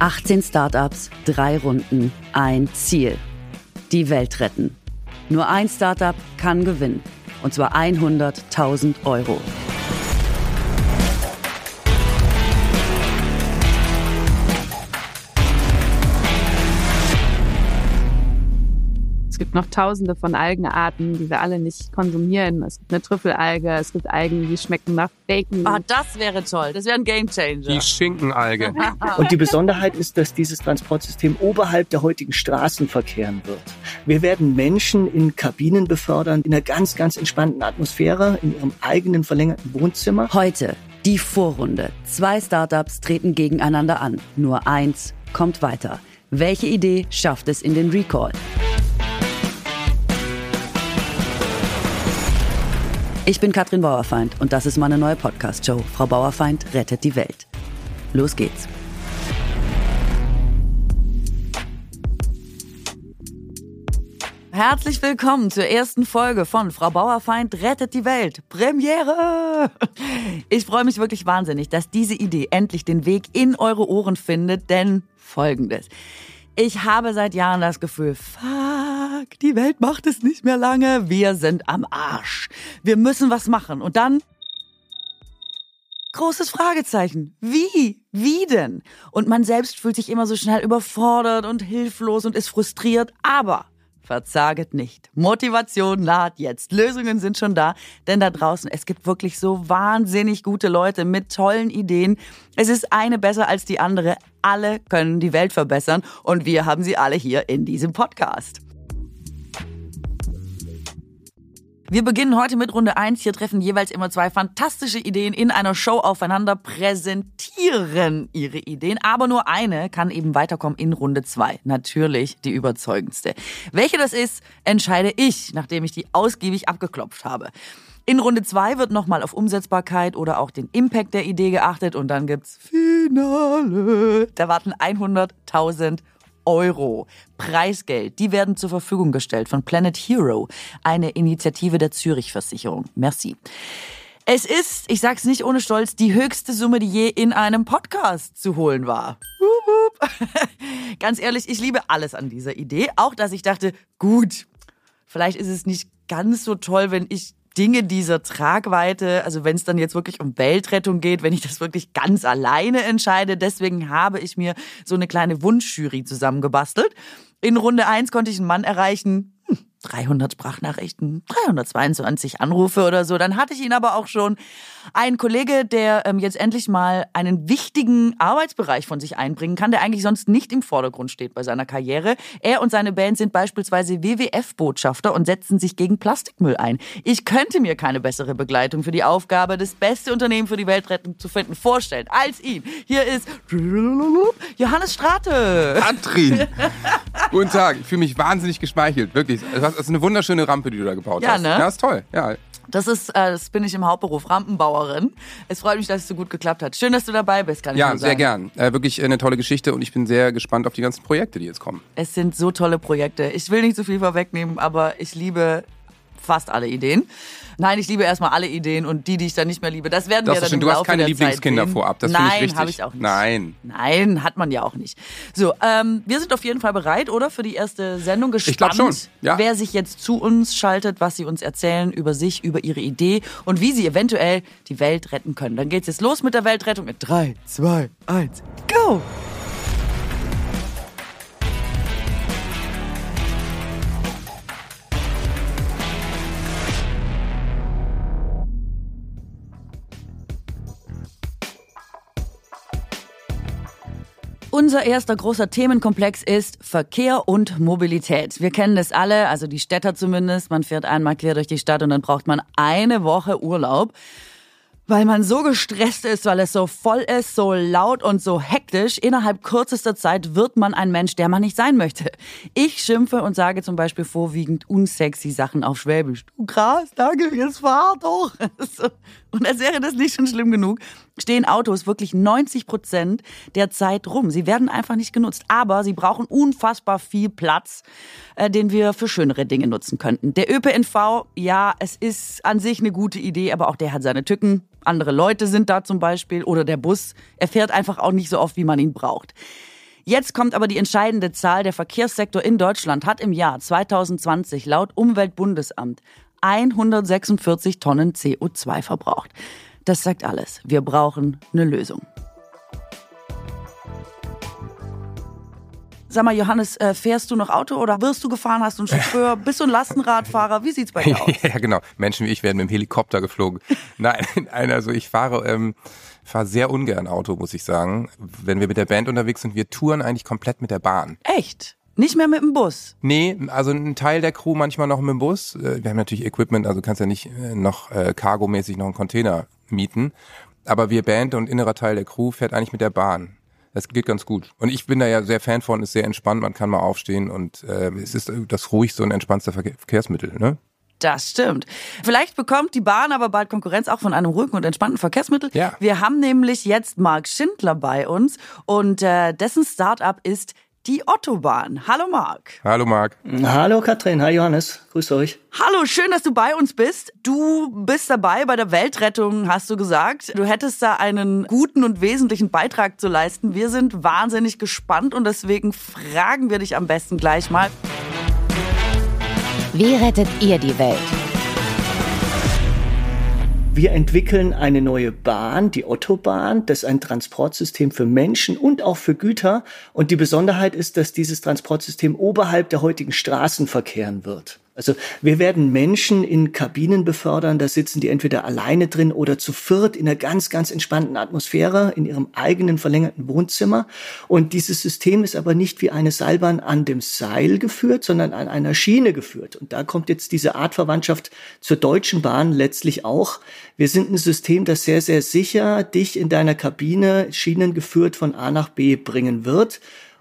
18 Startups, drei Runden, ein Ziel. Die Welt retten. Nur ein Startup kann gewinnen. Und zwar 100.000 Euro. Gibt noch tausende von Algenarten, die wir alle nicht konsumieren. Es gibt eine Trüffelalge, es gibt Algen, die schmecken nach Bacon. Ah, das wäre toll. Das wäre ein Gamechanger. Die Schinkenalge. Und die Besonderheit ist, dass dieses Transportsystem oberhalb der heutigen Straßen verkehren wird. Wir werden Menschen in Kabinen befördern, in einer ganz, ganz entspannten Atmosphäre, in ihrem eigenen verlängerten Wohnzimmer. Heute die Vorrunde. Zwei Startups treten gegeneinander an. Nur eins kommt weiter. Welche Idee schafft es in den Recall? Ich bin Katrin Bauerfeind und das ist meine neue Podcast-Show. Frau Bauerfeind rettet die Welt. Los geht's. Herzlich willkommen zur ersten Folge von Frau Bauerfeind rettet die Welt. Premiere! Ich freue mich wirklich wahnsinnig, dass diese Idee endlich den Weg in eure Ohren findet, denn folgendes. Ich habe seit Jahren das Gefühl, fuck, die Welt macht es nicht mehr lange. Wir sind am Arsch. Wir müssen was machen. Und dann Großes Fragezeichen. Wie? Wie denn? Und man selbst fühlt sich immer so schnell überfordert und hilflos und ist frustriert. Aber Verzaget nicht. Motivation naht jetzt. Lösungen sind schon da, denn da draußen, es gibt wirklich so wahnsinnig gute Leute mit tollen Ideen. Es ist eine besser als die andere. Alle können die Welt verbessern und wir haben sie alle hier in diesem Podcast. Wir beginnen heute mit Runde 1. Hier treffen jeweils immer zwei fantastische Ideen in einer Show aufeinander, präsentieren ihre Ideen, aber nur eine kann eben weiterkommen in Runde 2. Natürlich die überzeugendste. Welche das ist, entscheide ich, nachdem ich die ausgiebig abgeklopft habe. In Runde 2 wird nochmal auf Umsetzbarkeit oder auch den Impact der Idee geachtet und dann gibt's Finale. Da warten 100.000 Euro Preisgeld, die werden zur Verfügung gestellt von Planet Hero, eine Initiative der Zürich Versicherung. Merci. Es ist, ich sag's nicht ohne Stolz, die höchste Summe, die je in einem Podcast zu holen war. Ganz ehrlich, ich liebe alles an dieser Idee. Auch, dass ich dachte, gut, vielleicht ist es nicht ganz so toll, wenn ich Dinge dieser Tragweite, also wenn es dann jetzt wirklich um Weltrettung geht, wenn ich das wirklich ganz alleine entscheide. Deswegen habe ich mir so eine kleine Wunschjury zusammengebastelt. In Runde eins konnte ich einen Mann erreichen, 300 Sprachnachrichten, 322 Anrufe oder so. Dann hatte ich ihn aber auch schon. Ein Kollege, der ähm, jetzt endlich mal einen wichtigen Arbeitsbereich von sich einbringen kann, der eigentlich sonst nicht im Vordergrund steht bei seiner Karriere. Er und seine Band sind beispielsweise WWF-Botschafter und setzen sich gegen Plastikmüll ein. Ich könnte mir keine bessere Begleitung für die Aufgabe, das beste Unternehmen für die Weltrettung zu finden, vorstellen als ihn. Hier ist Johannes Strate. Katrin. Guten Tag. Ich fühle mich wahnsinnig geschmeichelt. Wirklich. Das ist eine wunderschöne Rampe, die du da gebaut ja, hast. Ne? Ja, ist toll. Ja. Das ist, äh, das bin ich im Hauptberuf, Rampenbauerin. Es freut mich, dass es so gut geklappt hat. Schön, dass du dabei bist, kann ich Ja, sehr gern. Äh, wirklich eine tolle Geschichte und ich bin sehr gespannt auf die ganzen Projekte, die jetzt kommen. Es sind so tolle Projekte. Ich will nicht zu viel vorwegnehmen, aber ich liebe fast alle Ideen. Nein, ich liebe erstmal alle Ideen und die, die ich dann nicht mehr liebe, das werden Das wir dann im Du hast keine der Lieblingskinder vorab. Das finde ich Nein, richtig. habe ich auch nicht. Nein. Nein, hat man ja auch nicht. So, ähm, wir sind auf jeden Fall bereit, oder? Für die erste Sendung. Gespannt, Ich glaub schon, ja. wer sich jetzt zu uns schaltet, was sie uns erzählen über sich, über ihre Idee und wie sie eventuell die Welt retten können. Dann geht's jetzt los mit der Weltrettung in 3, 2, 1, go! Unser erster großer Themenkomplex ist Verkehr und Mobilität. Wir kennen das alle, also die Städter zumindest. Man fährt einmal quer durch die Stadt und dann braucht man eine Woche Urlaub. Weil man so gestresst ist, weil es so voll ist, so laut und so hektisch. Innerhalb kürzester Zeit wird man ein Mensch, der man nicht sein möchte. Ich schimpfe und sage zum Beispiel vorwiegend unsexy Sachen auf Schwäbisch. Du krass, danke, jetzt fahr doch. Und als wäre das nicht schon schlimm genug, stehen Autos wirklich 90 Prozent der Zeit rum. Sie werden einfach nicht genutzt. Aber sie brauchen unfassbar viel Platz, äh, den wir für schönere Dinge nutzen könnten. Der ÖPNV, ja, es ist an sich eine gute Idee, aber auch der hat seine Tücken. Andere Leute sind da zum Beispiel. Oder der Bus. Er fährt einfach auch nicht so oft, wie man ihn braucht. Jetzt kommt aber die entscheidende Zahl. Der Verkehrssektor in Deutschland hat im Jahr 2020 laut Umweltbundesamt 146 Tonnen CO2 verbraucht. Das sagt alles. Wir brauchen eine Lösung. Sag mal, Johannes, äh, fährst du noch Auto oder wirst du gefahren? Hast du einen Chauffeur? Bist du ein Lastenradfahrer? Wie sieht's bei dir aus? ja, genau. Menschen wie ich werden mit dem Helikopter geflogen. Nein, nein, also ich fahre, ähm, fahre sehr ungern Auto, muss ich sagen. Wenn wir mit der Band unterwegs sind, wir touren eigentlich komplett mit der Bahn. Echt? Nicht mehr mit dem Bus? Nee, also ein Teil der Crew manchmal noch mit dem Bus. Äh, wir haben natürlich Equipment, also kannst ja nicht äh, noch äh, cargomäßig noch einen Container mieten. Aber wir Band und innerer Teil der Crew fährt eigentlich mit der Bahn. Das geht ganz gut. Und ich bin da ja sehr Fan von, ist sehr entspannt, man kann mal aufstehen und äh, es ist das ruhigste und entspannte Verkehrsmittel, ne? Das stimmt. Vielleicht bekommt die Bahn aber bald Konkurrenz auch von einem ruhigen und entspannten Verkehrsmittel. Ja. Wir haben nämlich jetzt Marc Schindler bei uns und äh, dessen Startup ist die Ottobahn. Hallo Marc. Hallo Marc. Hallo Katrin, hi Johannes, grüß euch. Hallo, schön, dass du bei uns bist. Du bist dabei bei der Weltrettung, hast du gesagt. Du hättest da einen guten und wesentlichen Beitrag zu leisten. Wir sind wahnsinnig gespannt und deswegen fragen wir dich am besten gleich mal. Wie rettet ihr die Welt? Wir entwickeln eine neue Bahn, die Ottobahn. Das ist ein Transportsystem für Menschen und auch für Güter. Und die Besonderheit ist, dass dieses Transportsystem oberhalb der heutigen Straßen verkehren wird. Also wir werden Menschen in Kabinen befördern, da sitzen die entweder alleine drin oder zu viert in einer ganz, ganz entspannten Atmosphäre in ihrem eigenen verlängerten Wohnzimmer. Und dieses System ist aber nicht wie eine Seilbahn an dem Seil geführt, sondern an einer Schiene geführt. Und da kommt jetzt diese Artverwandtschaft zur Deutschen Bahn letztlich auch. Wir sind ein System, das sehr, sehr sicher dich in deiner Kabine Schienen geführt von A nach B bringen wird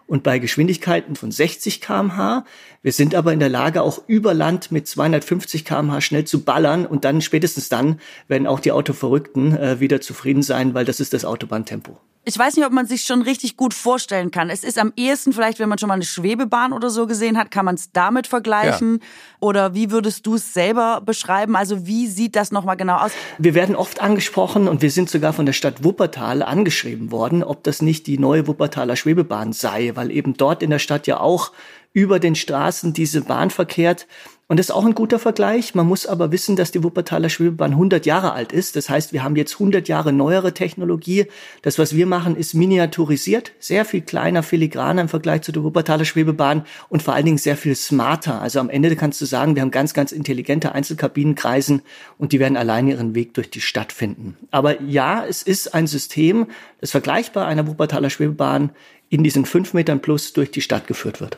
und bei Geschwindigkeiten von 60 kmh. Wir sind aber in der Lage, auch über Land mit 250 kmh schnell zu ballern und dann spätestens dann werden auch die Autoverrückten äh, wieder zufrieden sein, weil das ist das Autobahntempo. Ich weiß nicht, ob man sich schon richtig gut vorstellen kann. Es ist am ehesten vielleicht, wenn man schon mal eine Schwebebahn oder so gesehen hat, kann man es damit vergleichen. Ja. Oder wie würdest du es selber beschreiben? Also wie sieht das nochmal genau aus? Wir werden oft angesprochen und wir sind sogar von der Stadt Wuppertal angeschrieben worden, ob das nicht die neue Wuppertaler Schwebebahn sei, weil eben dort in der Stadt ja auch über den Straßen diese Bahn verkehrt. Und das ist auch ein guter Vergleich. Man muss aber wissen, dass die Wuppertaler Schwebebahn 100 Jahre alt ist. Das heißt, wir haben jetzt 100 Jahre neuere Technologie. Das, was wir machen, ist miniaturisiert, sehr viel kleiner, filigraner im Vergleich zu der Wuppertaler Schwebebahn und vor allen Dingen sehr viel smarter. Also am Ende kannst du sagen, wir haben ganz, ganz intelligente Einzelkabinenkreisen und die werden alleine ihren Weg durch die Stadt finden. Aber ja, es ist ein System, das vergleichbar einer Wuppertaler Schwebebahn in diesen fünf Metern plus durch die Stadt geführt wird.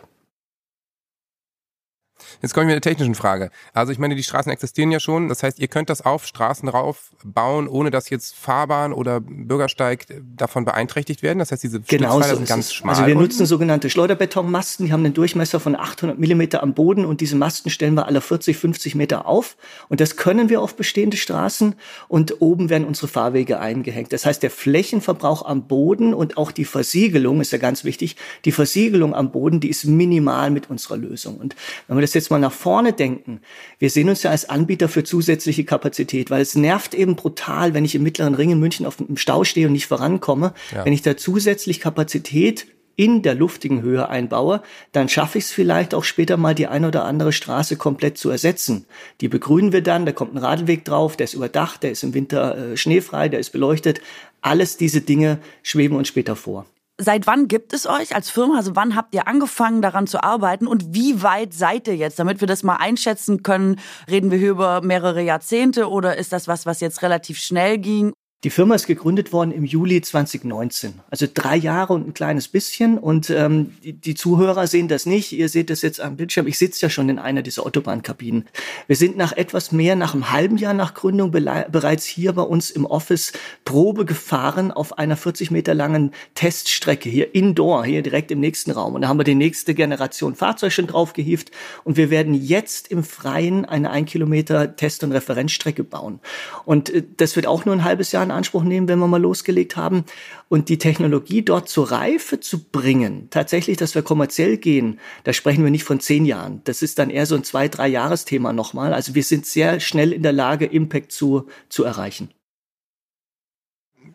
Jetzt komme ich mit der technischen Frage. Also ich meine, die Straßen existieren ja schon. Das heißt, ihr könnt das auf Straßen rauf bauen, ohne dass jetzt Fahrbahn oder Bürgersteig davon beeinträchtigt werden. Das heißt, diese genau so sind ganz es. schmal. Also wir nutzen sogenannte Schleuderbetonmasten. Die haben einen Durchmesser von 800 Millimeter am Boden und diese Masten stellen wir alle 40, 50 Meter auf. Und das können wir auf bestehende Straßen und oben werden unsere Fahrwege eingehängt. Das heißt, der Flächenverbrauch am Boden und auch die Versiegelung ist ja ganz wichtig. Die Versiegelung am Boden, die ist minimal mit unserer Lösung. Und wenn wir das jetzt mal nach vorne denken, wir sehen uns ja als Anbieter für zusätzliche Kapazität, weil es nervt eben brutal, wenn ich im mittleren Ring in München auf dem Stau stehe und nicht vorankomme. Ja. Wenn ich da zusätzlich Kapazität in der luftigen Höhe einbaue, dann schaffe ich es vielleicht auch später mal die eine oder andere Straße komplett zu ersetzen. Die begrünen wir dann, da kommt ein Radweg drauf, der ist überdacht, der ist im Winter äh, schneefrei, der ist beleuchtet. Alles diese Dinge schweben uns später vor. Seit wann gibt es euch als Firma? Also wann habt ihr angefangen daran zu arbeiten und wie weit seid ihr jetzt, damit wir das mal einschätzen können? Reden wir hier über mehrere Jahrzehnte oder ist das was, was jetzt relativ schnell ging? Die Firma ist gegründet worden im Juli 2019, also drei Jahre und ein kleines bisschen. Und ähm, die, die Zuhörer sehen das nicht. Ihr seht das jetzt am Bildschirm. Ich sitze ja schon in einer dieser Autobahnkabinen. Wir sind nach etwas mehr, nach einem halben Jahr nach Gründung bereits hier bei uns im Office Probe gefahren auf einer 40 Meter langen Teststrecke hier indoor, hier direkt im nächsten Raum. Und da haben wir die nächste Generation Fahrzeug schon draufgehieft. Und wir werden jetzt im Freien eine ein Kilometer Test- und Referenzstrecke bauen. Und äh, das wird auch nur ein halbes Jahr in Anspruch nehmen, wenn wir mal losgelegt haben. Und die Technologie dort zur Reife zu bringen, tatsächlich, dass wir kommerziell gehen, da sprechen wir nicht von zehn Jahren. Das ist dann eher so ein zwei, drei Jahresthema nochmal. Also wir sind sehr schnell in der Lage, Impact zu, zu erreichen.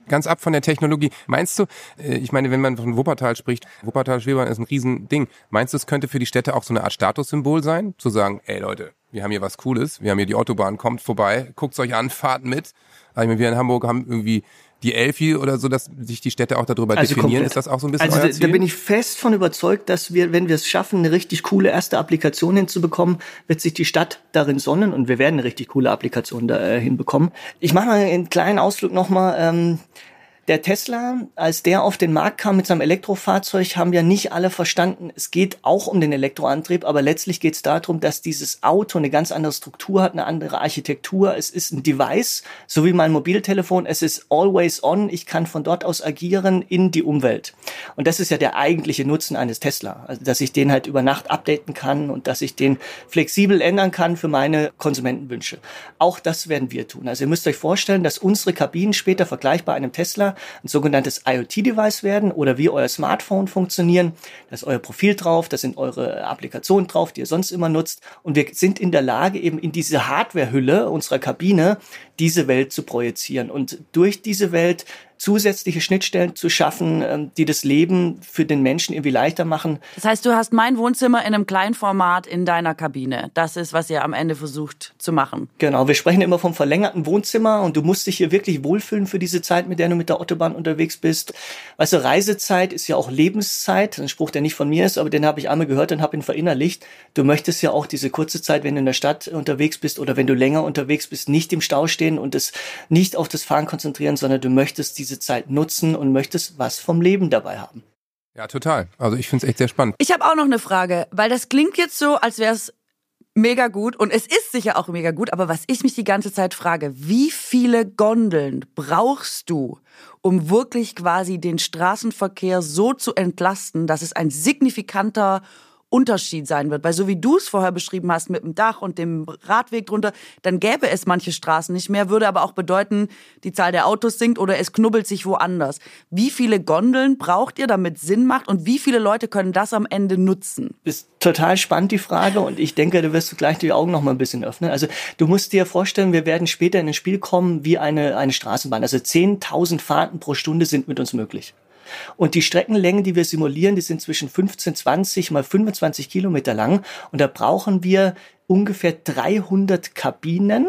ganz ab von der Technologie. Meinst du, äh, ich meine, wenn man von Wuppertal spricht, Wuppertal-Schwebahn ist ein Riesending. Meinst du, es könnte für die Städte auch so eine Art Statussymbol sein? Zu sagen, ey Leute, wir haben hier was Cooles, wir haben hier die Autobahn, kommt vorbei, guckt's euch an, fahrt mit. Also wir in Hamburg haben irgendwie die Elfi oder so, dass sich die Städte auch darüber also definieren. Komplett. Ist das auch so ein bisschen Also da, da bin ich fest von überzeugt, dass wir, wenn wir es schaffen, eine richtig coole erste Applikation hinzubekommen, wird sich die Stadt darin sonnen und wir werden eine richtig coole Applikation da äh, hinbekommen. Ich mache mal einen kleinen Ausflug nochmal. Ähm, der Tesla, als der auf den Markt kam mit seinem Elektrofahrzeug, haben ja nicht alle verstanden, es geht auch um den Elektroantrieb, aber letztlich geht es darum, dass dieses Auto eine ganz andere Struktur hat, eine andere Architektur. Es ist ein Device, so wie mein Mobiltelefon. Es ist always on. Ich kann von dort aus agieren in die Umwelt. Und das ist ja der eigentliche Nutzen eines Tesla. Also, dass ich den halt über Nacht updaten kann und dass ich den flexibel ändern kann für meine Konsumentenwünsche. Auch das werden wir tun. Also ihr müsst euch vorstellen, dass unsere Kabinen später vergleichbar einem Tesla ein sogenanntes IoT-Device werden oder wie euer Smartphone funktionieren. Da ist euer Profil drauf, da sind eure Applikationen drauf, die ihr sonst immer nutzt. Und wir sind in der Lage, eben in diese Hardware-Hülle unserer Kabine diese Welt zu projizieren. Und durch diese Welt zusätzliche Schnittstellen zu schaffen, ähm, die das Leben für den Menschen irgendwie leichter machen. Das heißt, du hast mein Wohnzimmer in einem kleinen Format in deiner Kabine. Das ist, was ihr am Ende versucht zu machen. Genau, wir sprechen immer vom verlängerten Wohnzimmer und du musst dich hier wirklich wohlfühlen für diese Zeit, mit der du mit der Autobahn unterwegs bist. Weißt du, Reisezeit ist ja auch Lebenszeit. Ein Spruch, der nicht von mir ist, aber den habe ich einmal gehört und habe ihn verinnerlicht. Du möchtest ja auch diese kurze Zeit, wenn du in der Stadt unterwegs bist oder wenn du länger unterwegs bist, nicht im Stau stehen und es nicht auf das Fahren konzentrieren, sondern du möchtest diese Zeit nutzen und möchtest was vom Leben dabei haben. Ja, total. Also ich finde es echt sehr spannend. Ich habe auch noch eine Frage, weil das klingt jetzt so, als wäre es mega gut und es ist sicher auch mega gut, aber was ich mich die ganze Zeit frage, wie viele Gondeln brauchst du, um wirklich quasi den Straßenverkehr so zu entlasten, dass es ein signifikanter Unterschied sein wird. Weil so wie du es vorher beschrieben hast mit dem Dach und dem Radweg drunter, dann gäbe es manche Straßen nicht mehr, würde aber auch bedeuten, die Zahl der Autos sinkt oder es knubbelt sich woanders. Wie viele Gondeln braucht ihr, damit Sinn macht und wie viele Leute können das am Ende nutzen? Ist total spannend die Frage und ich denke, du wirst gleich die Augen noch mal ein bisschen öffnen. Also du musst dir vorstellen, wir werden später in ein Spiel kommen wie eine, eine Straßenbahn. Also 10.000 Fahrten pro Stunde sind mit uns möglich. Und die Streckenlängen, die wir simulieren, die sind zwischen 15, 20 mal 25 Kilometer lang. Und da brauchen wir ungefähr 300 Kabinen,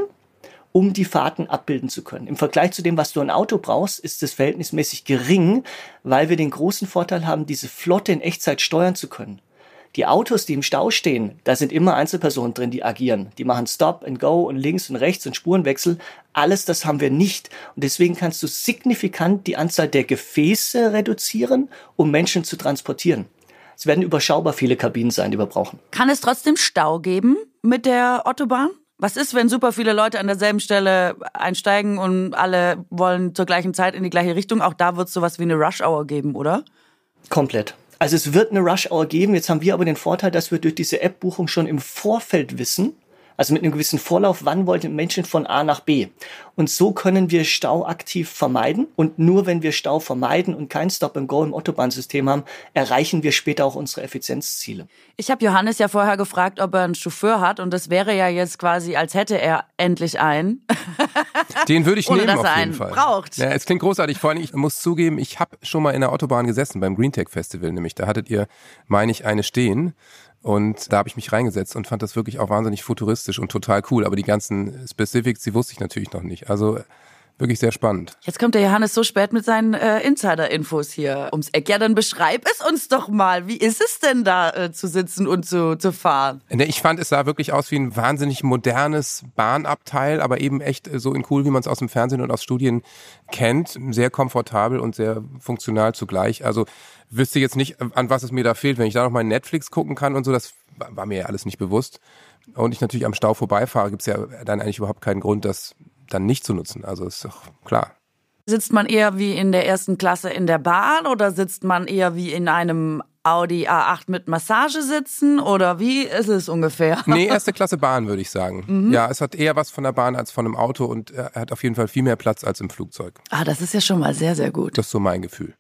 um die Fahrten abbilden zu können. Im Vergleich zu dem, was du ein Auto brauchst, ist es verhältnismäßig gering, weil wir den großen Vorteil haben, diese Flotte in Echtzeit steuern zu können. Die Autos, die im Stau stehen, da sind immer Einzelpersonen drin, die agieren. Die machen Stop and Go und links und rechts und Spurenwechsel. Alles das haben wir nicht. Und deswegen kannst du signifikant die Anzahl der Gefäße reduzieren, um Menschen zu transportieren. Es werden überschaubar viele Kabinen sein, die wir brauchen. Kann es trotzdem Stau geben mit der Autobahn? Was ist, wenn super viele Leute an derselben Stelle einsteigen und alle wollen zur gleichen Zeit in die gleiche Richtung? Auch da wird es sowas wie eine Rush-Hour geben, oder? Komplett. Also es wird eine Rush Hour geben. Jetzt haben wir aber den Vorteil, dass wir durch diese App-Buchung schon im Vorfeld wissen, also mit einem gewissen Vorlauf, wann wollen Menschen von A nach B. Und so können wir Stau aktiv vermeiden. Und nur wenn wir Stau vermeiden und kein Stop-and-Go im Autobahnsystem haben, erreichen wir später auch unsere Effizienzziele. Ich habe Johannes ja vorher gefragt, ob er einen Chauffeur hat. Und das wäre ja jetzt quasi, als hätte er endlich einen. Den würde ich Ohne, nehmen dass auf er jeden einen Fall. braucht. Ja, es klingt großartig. Vor allem, ich muss zugeben, ich habe schon mal in der Autobahn gesessen beim Green Tech Festival, nämlich da hattet ihr, meine ich, eine stehen. Und da habe ich mich reingesetzt und fand das wirklich auch wahnsinnig futuristisch und total cool. Aber die ganzen Specifics, die wusste ich natürlich noch nicht. Also wirklich sehr spannend. Jetzt kommt der Johannes so spät mit seinen äh, Insider-Infos hier ums Eck. Ja, dann beschreib es uns doch mal. Wie ist es denn da äh, zu sitzen und zu, zu fahren? Ne, Ich fand, es sah wirklich aus wie ein wahnsinnig modernes Bahnabteil, aber eben echt so in cool, wie man es aus dem Fernsehen und aus Studien kennt. Sehr komfortabel und sehr funktional zugleich. Also wüsste jetzt nicht, an was es mir da fehlt. Wenn ich da noch mal Netflix gucken kann und so, das war mir ja alles nicht bewusst. Und ich natürlich am Stau vorbeifahre, gibt's ja dann eigentlich überhaupt keinen Grund, das dann nicht zu nutzen. Also ist doch klar. Sitzt man eher wie in der ersten Klasse in der Bahn oder sitzt man eher wie in einem Audi A8 mit Massage sitzen oder wie ist es ungefähr? Nee, erste Klasse Bahn, würde ich sagen. Ja, es hat eher was von der Bahn als von einem Auto und er hat auf jeden Fall viel mehr Platz als im Flugzeug. Ah, das ist ja schon mal sehr, sehr gut. Das ist so mein Gefühl.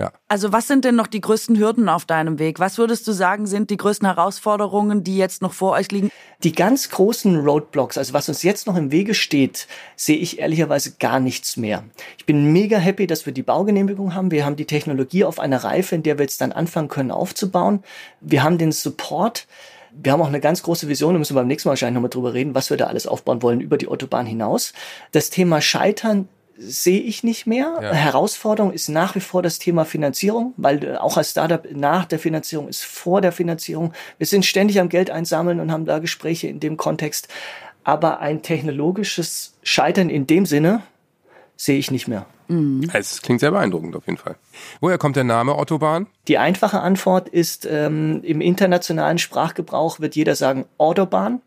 Ja. Also was sind denn noch die größten Hürden auf deinem Weg? Was würdest du sagen, sind die größten Herausforderungen, die jetzt noch vor euch liegen? Die ganz großen Roadblocks, also was uns jetzt noch im Wege steht, sehe ich ehrlicherweise gar nichts mehr. Ich bin mega happy, dass wir die Baugenehmigung haben. Wir haben die Technologie auf einer Reife, in der wir jetzt dann anfangen können aufzubauen. Wir haben den Support. Wir haben auch eine ganz große Vision, da müssen wir beim nächsten Mal wahrscheinlich nochmal drüber reden, was wir da alles aufbauen wollen über die Autobahn hinaus. Das Thema Scheitern sehe ich nicht mehr. Ja. Herausforderung ist nach wie vor das Thema Finanzierung, weil äh, auch als Startup nach der Finanzierung ist vor der Finanzierung. Wir sind ständig am Geld einsammeln und haben da Gespräche in dem Kontext. Aber ein technologisches Scheitern in dem Sinne sehe ich nicht mehr. Mhm. Es klingt sehr beeindruckend auf jeden Fall. Woher kommt der Name Autobahn? Die einfache Antwort ist, ähm, im internationalen Sprachgebrauch wird jeder sagen Autobahn.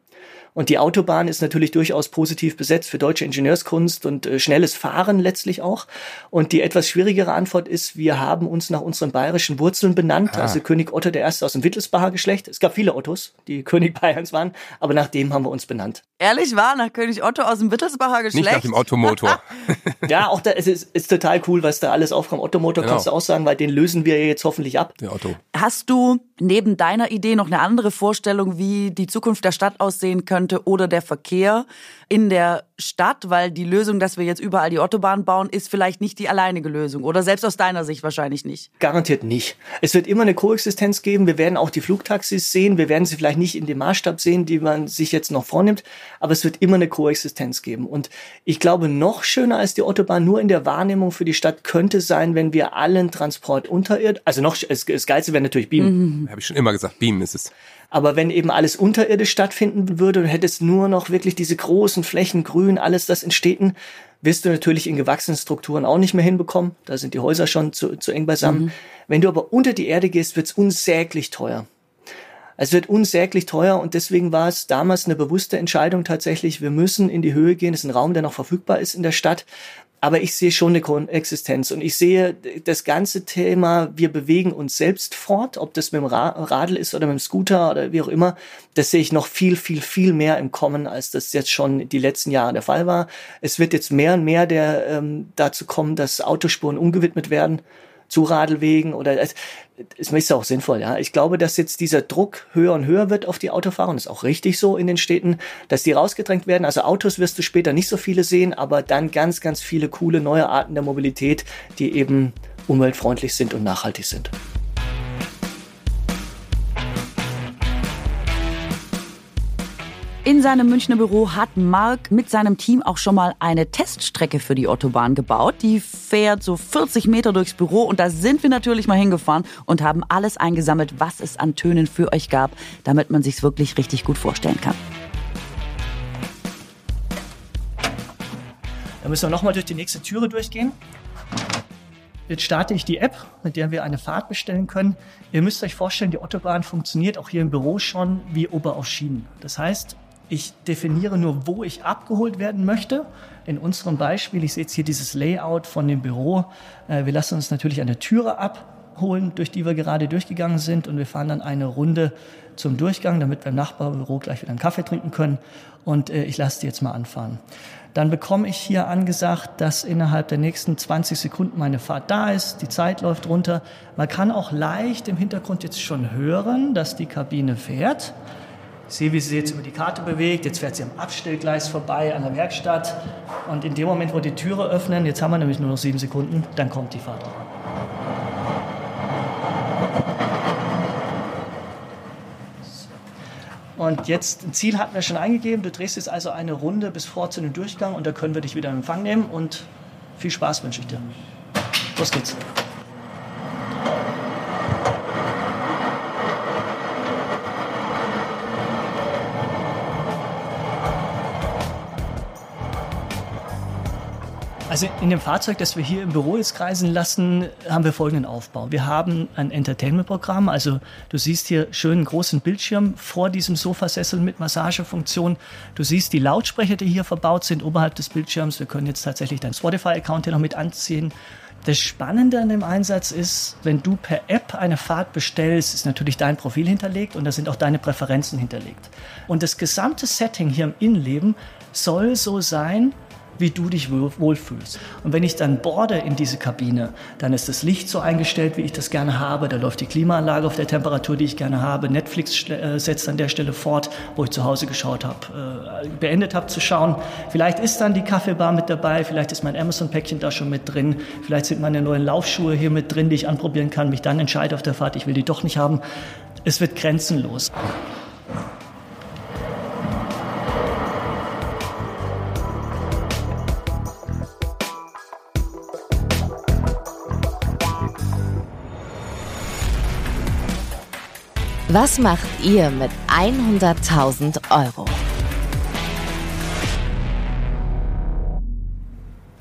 Und die Autobahn ist natürlich durchaus positiv besetzt für deutsche Ingenieurskunst und äh, schnelles Fahren letztlich auch. Und die etwas schwierigere Antwort ist, wir haben uns nach unseren bayerischen Wurzeln benannt. Ah. Also König Otto I. aus dem Wittelsbacher Geschlecht. Es gab viele Ottos, die König Bayerns waren, aber nach dem haben wir uns benannt. Ehrlich war, nach König Otto aus dem Wittelsbacher Geschlecht? Nicht nach dem Ottomotor. ja, auch da es ist, ist total cool, was da alles aufkommt. Ottomotor genau. kannst du auch sagen, weil den lösen wir jetzt hoffentlich ab. Der Otto. Hast du neben deiner Idee noch eine andere Vorstellung, wie die Zukunft der Stadt aussehen könnte oder der Verkehr in der Stadt? Weil die Lösung, dass wir jetzt überall die Autobahn bauen, ist vielleicht nicht die alleinige Lösung oder selbst aus deiner Sicht wahrscheinlich nicht. Garantiert nicht. Es wird immer eine Koexistenz geben. Wir werden auch die Flugtaxis sehen. Wir werden sie vielleicht nicht in dem Maßstab sehen, die man sich jetzt noch vornimmt, aber es wird immer eine Koexistenz geben. Und ich glaube, noch schöner als die Autobahn nur in der Wahrnehmung für die Stadt könnte sein, wenn wir allen Transport unterirrt, also noch, das Geilste wäre natürlich Beam. Mhm. Habe ich schon immer gesagt, Beam ist es. Aber wenn eben alles unterirdisch stattfinden würde und hättest nur noch wirklich diese großen Flächen grün, alles das in Städten, wirst du natürlich in gewachsenen Strukturen auch nicht mehr hinbekommen. Da sind die Häuser schon zu, zu eng beisammen. Mhm. Wenn du aber unter die Erde gehst, wird's unsäglich teuer. Es wird unsäglich teuer und deswegen war es damals eine bewusste Entscheidung tatsächlich, wir müssen in die Höhe gehen. Das ist ein Raum, der noch verfügbar ist in der Stadt. Aber ich sehe schon eine Koexistenz und ich sehe das ganze Thema, wir bewegen uns selbst fort, ob das mit dem Radl ist oder mit dem Scooter oder wie auch immer, das sehe ich noch viel, viel, viel mehr im Kommen, als das jetzt schon die letzten Jahre der Fall war. Es wird jetzt mehr und mehr der, ähm, dazu kommen, dass Autospuren umgewidmet werden zu Radlwegen oder es, es ist auch sinnvoll, ja. Ich glaube, dass jetzt dieser Druck höher und höher wird auf die Autofahrer und das ist auch richtig so in den Städten, dass die rausgedrängt werden. Also Autos wirst du später nicht so viele sehen, aber dann ganz, ganz viele coole neue Arten der Mobilität, die eben umweltfreundlich sind und nachhaltig sind. In seinem Münchner Büro hat Mark mit seinem Team auch schon mal eine Teststrecke für die Autobahn gebaut. Die fährt so 40 Meter durchs Büro und da sind wir natürlich mal hingefahren und haben alles eingesammelt, was es an Tönen für euch gab, damit man sich's wirklich richtig gut vorstellen kann. Dann müssen wir nochmal durch die nächste Türe durchgehen. Jetzt starte ich die App, mit der wir eine Fahrt bestellen können. Ihr müsst euch vorstellen, die Autobahn funktioniert auch hier im Büro schon wie Ober auf Schienen. Das heißt, ich definiere nur, wo ich abgeholt werden möchte. In unserem Beispiel, ich sehe jetzt hier dieses Layout von dem Büro. Äh, wir lassen uns natürlich eine Türe abholen, durch die wir gerade durchgegangen sind und wir fahren dann eine Runde zum Durchgang, damit wir im Nachbarbüro gleich wieder einen Kaffee trinken können. Und äh, ich lasse die jetzt mal anfahren. Dann bekomme ich hier angesagt, dass innerhalb der nächsten 20 Sekunden meine Fahrt da ist. Die Zeit läuft runter. Man kann auch leicht im Hintergrund jetzt schon hören, dass die Kabine fährt. Sehe, wie sie jetzt über die Karte bewegt. Jetzt fährt sie am Abstellgleis vorbei an der Werkstatt. Und in dem Moment, wo die Türe öffnen, jetzt haben wir nämlich nur noch sieben Sekunden, dann kommt die Fahrt. Und jetzt ein Ziel hatten wir schon eingegeben. Du drehst jetzt also eine Runde bis vor zu dem Durchgang und da können wir dich wieder in Empfang nehmen. Und viel Spaß wünsche ich dir. Los geht's. Also in dem Fahrzeug, das wir hier im Büro jetzt kreisen lassen, haben wir folgenden Aufbau. Wir haben ein Entertainment-Programm, also du siehst hier schön einen großen Bildschirm vor diesem Sofasessel mit Massagefunktion. Du siehst die Lautsprecher, die hier verbaut sind oberhalb des Bildschirms. Wir können jetzt tatsächlich deinen Spotify-Account hier noch mit anziehen. Das Spannende an dem Einsatz ist, wenn du per App eine Fahrt bestellst, ist natürlich dein Profil hinterlegt und da sind auch deine Präferenzen hinterlegt. Und das gesamte Setting hier im Innenleben soll so sein, wie du dich wohlfühlst. Und wenn ich dann borde in diese Kabine, dann ist das Licht so eingestellt, wie ich das gerne habe. Da läuft die Klimaanlage auf der Temperatur, die ich gerne habe. Netflix äh, setzt an der Stelle fort, wo ich zu Hause geschaut habe, äh, beendet habe zu schauen. Vielleicht ist dann die Kaffeebar mit dabei, vielleicht ist mein Amazon-Päckchen da schon mit drin, vielleicht sind meine neuen Laufschuhe hier mit drin, die ich anprobieren kann, mich dann entscheide auf der Fahrt, ich will die doch nicht haben. Es wird grenzenlos. Was macht ihr mit 100.000 Euro?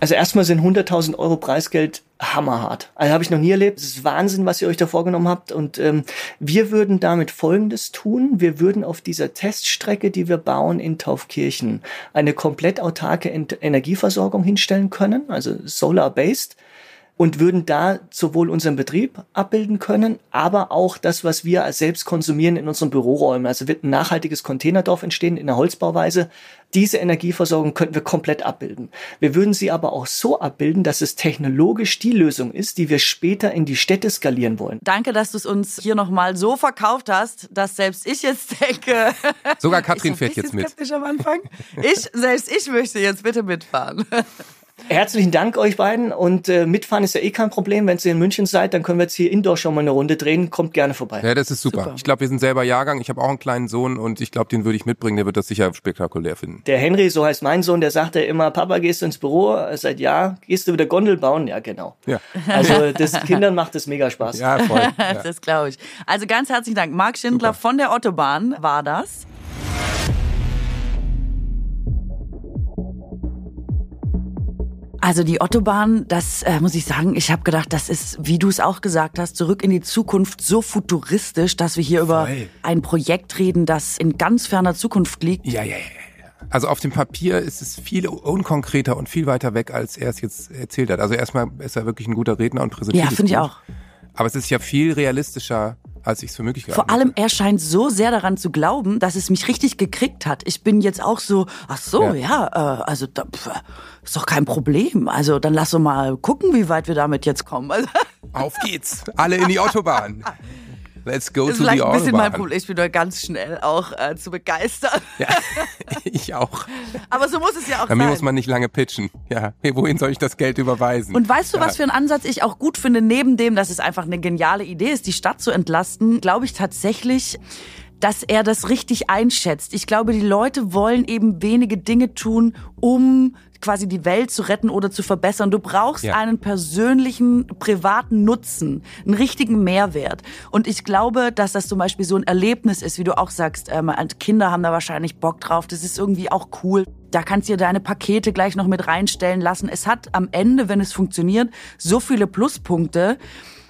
Also erstmal sind 100.000 Euro Preisgeld hammerhart. Also habe ich noch nie erlebt. Es ist Wahnsinn, was ihr euch da vorgenommen habt. Und ähm, wir würden damit Folgendes tun. Wir würden auf dieser Teststrecke, die wir bauen in Taufkirchen, eine komplett autarke Energieversorgung hinstellen können, also solar-based und würden da sowohl unseren Betrieb abbilden können, aber auch das, was wir als selbst konsumieren in unseren Büroräumen. Also wird ein nachhaltiges Containerdorf entstehen in der Holzbauweise. Diese Energieversorgung könnten wir komplett abbilden. Wir würden sie aber auch so abbilden, dass es technologisch die Lösung ist, die wir später in die Städte skalieren wollen. Danke, dass du es uns hier nochmal so verkauft hast, dass selbst ich jetzt denke. Sogar Katrin fährt jetzt mit. Am Anfang. Ich, selbst ich möchte jetzt bitte mitfahren. Herzlichen Dank euch beiden und äh, mitfahren ist ja eh kein Problem. Wenn ihr in München seid, dann können wir jetzt hier indoor schon mal eine Runde drehen. Kommt gerne vorbei. Ja, das ist super. super. Ich glaube, wir sind selber Jahrgang. Ich habe auch einen kleinen Sohn und ich glaube, den würde ich mitbringen. Der wird das sicher spektakulär finden. Der Henry, so heißt mein Sohn, der sagt ja immer, Papa, gehst du ins Büro? Seit ja, gehst du wieder Gondel bauen? Ja, genau. Ja. Also das Kindern macht es mega Spaß. Ja, voll. Ja. das glaube ich. Also ganz herzlichen Dank. Marc Schindler super. von der Autobahn war das. Also die Autobahn, das äh, muss ich sagen, ich habe gedacht, das ist, wie du es auch gesagt hast, zurück in die Zukunft so futuristisch, dass wir hier Voll. über ein Projekt reden, das in ganz ferner Zukunft liegt. Ja, ja, ja. Also auf dem Papier ist es viel unkonkreter und viel weiter weg, als er es jetzt erzählt hat. Also erstmal ist er wirklich ein guter Redner und präsentiert. Ja, finde ich auch. Aber es ist ja viel realistischer als ich es für möglich gehalten Vor allem, er scheint so sehr daran zu glauben, dass es mich richtig gekriegt hat. Ich bin jetzt auch so, ach so, ja, ja äh, also da, pf, ist doch kein Problem. Also dann lass uns mal gucken, wie weit wir damit jetzt kommen. Auf geht's, alle in die Autobahn. Let's go ist to the Autobahn. ein bisschen mein Problem. Ich bin da ganz schnell auch äh, zu begeistern. Ja, ich auch. Aber so muss es ja auch Bei sein. Bei mir muss man nicht lange pitchen. Ja, hey, wohin soll ich das Geld überweisen? Und weißt du, ja. was für einen Ansatz ich auch gut finde, neben dem, dass es einfach eine geniale Idee ist, die Stadt zu entlasten, glaube ich tatsächlich, dass er das richtig einschätzt. Ich glaube, die Leute wollen eben wenige Dinge tun, um quasi die Welt zu retten oder zu verbessern. Du brauchst ja. einen persönlichen, privaten Nutzen, einen richtigen Mehrwert. Und ich glaube, dass das zum Beispiel so ein Erlebnis ist, wie du auch sagst, ähm, Kinder haben da wahrscheinlich Bock drauf. Das ist irgendwie auch cool. Da kannst du dir deine Pakete gleich noch mit reinstellen lassen. Es hat am Ende, wenn es funktioniert, so viele Pluspunkte,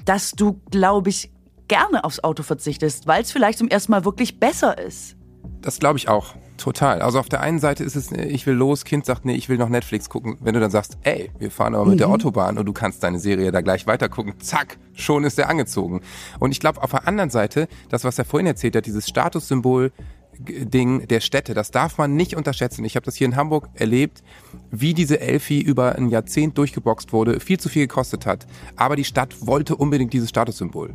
dass du, glaube ich, gerne aufs Auto verzichtest, weil es vielleicht zum ersten Mal wirklich besser ist. Das glaube ich auch. Total. Also auf der einen Seite ist es, ich will los, Kind sagt, nee, ich will noch Netflix gucken. Wenn du dann sagst, ey, wir fahren aber mit mhm. der Autobahn und du kannst deine Serie da gleich weiter gucken, zack, schon ist er angezogen. Und ich glaube auf der anderen Seite, das, was er vorhin erzählt hat, dieses Statussymbol, Ding der Städte. Das darf man nicht unterschätzen. Ich habe das hier in Hamburg erlebt, wie diese Elfi über ein Jahrzehnt durchgeboxt wurde, viel zu viel gekostet hat. Aber die Stadt wollte unbedingt dieses Statussymbol.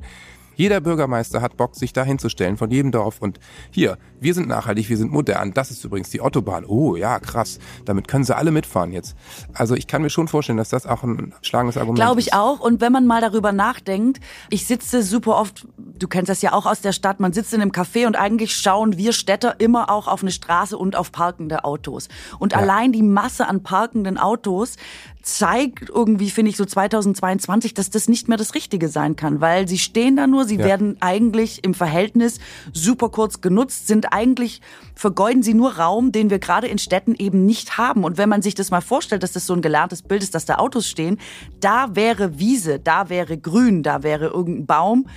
Jeder Bürgermeister hat Bock, sich da hinzustellen von jedem Dorf und hier, wir sind nachhaltig, wir sind modern. Das ist übrigens die Autobahn. Oh ja, krass. Damit können sie alle mitfahren jetzt. Also ich kann mir schon vorstellen, dass das auch ein schlagendes Argument Glaube ist. Glaube ich auch. Und wenn man mal darüber nachdenkt, ich sitze super oft, du kennst das ja auch aus der Stadt, man sitzt in einem Café und eigentlich schauen wir Städter immer auch auf eine Straße und auf parkende Autos. Und ja. allein die Masse an parkenden Autos zeigt irgendwie, finde ich, so 2022, dass das nicht mehr das Richtige sein kann, weil sie stehen da nur, sie ja. werden eigentlich im Verhältnis super kurz genutzt, sind eigentlich, vergeuden sie nur Raum, den wir gerade in Städten eben nicht haben. Und wenn man sich das mal vorstellt, dass das so ein gelerntes Bild ist, dass da Autos stehen, da wäre Wiese, da wäre Grün, da wäre irgendein Baum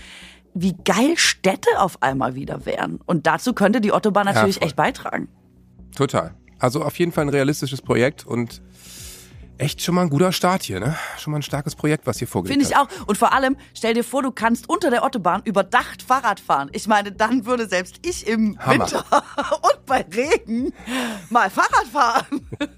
wie geil Städte auf einmal wieder wären. Und dazu könnte die Autobahn natürlich ja, echt beitragen. Total. Also auf jeden Fall ein realistisches Projekt und echt schon mal ein guter Start hier, ne? Schon mal ein starkes Projekt, was hier vorgelegt Finde ich auch. Und vor allem, stell dir vor, du kannst unter der Autobahn überdacht Fahrrad fahren. Ich meine, dann würde selbst ich im Hammer. Winter und bei Regen mal Fahrrad fahren.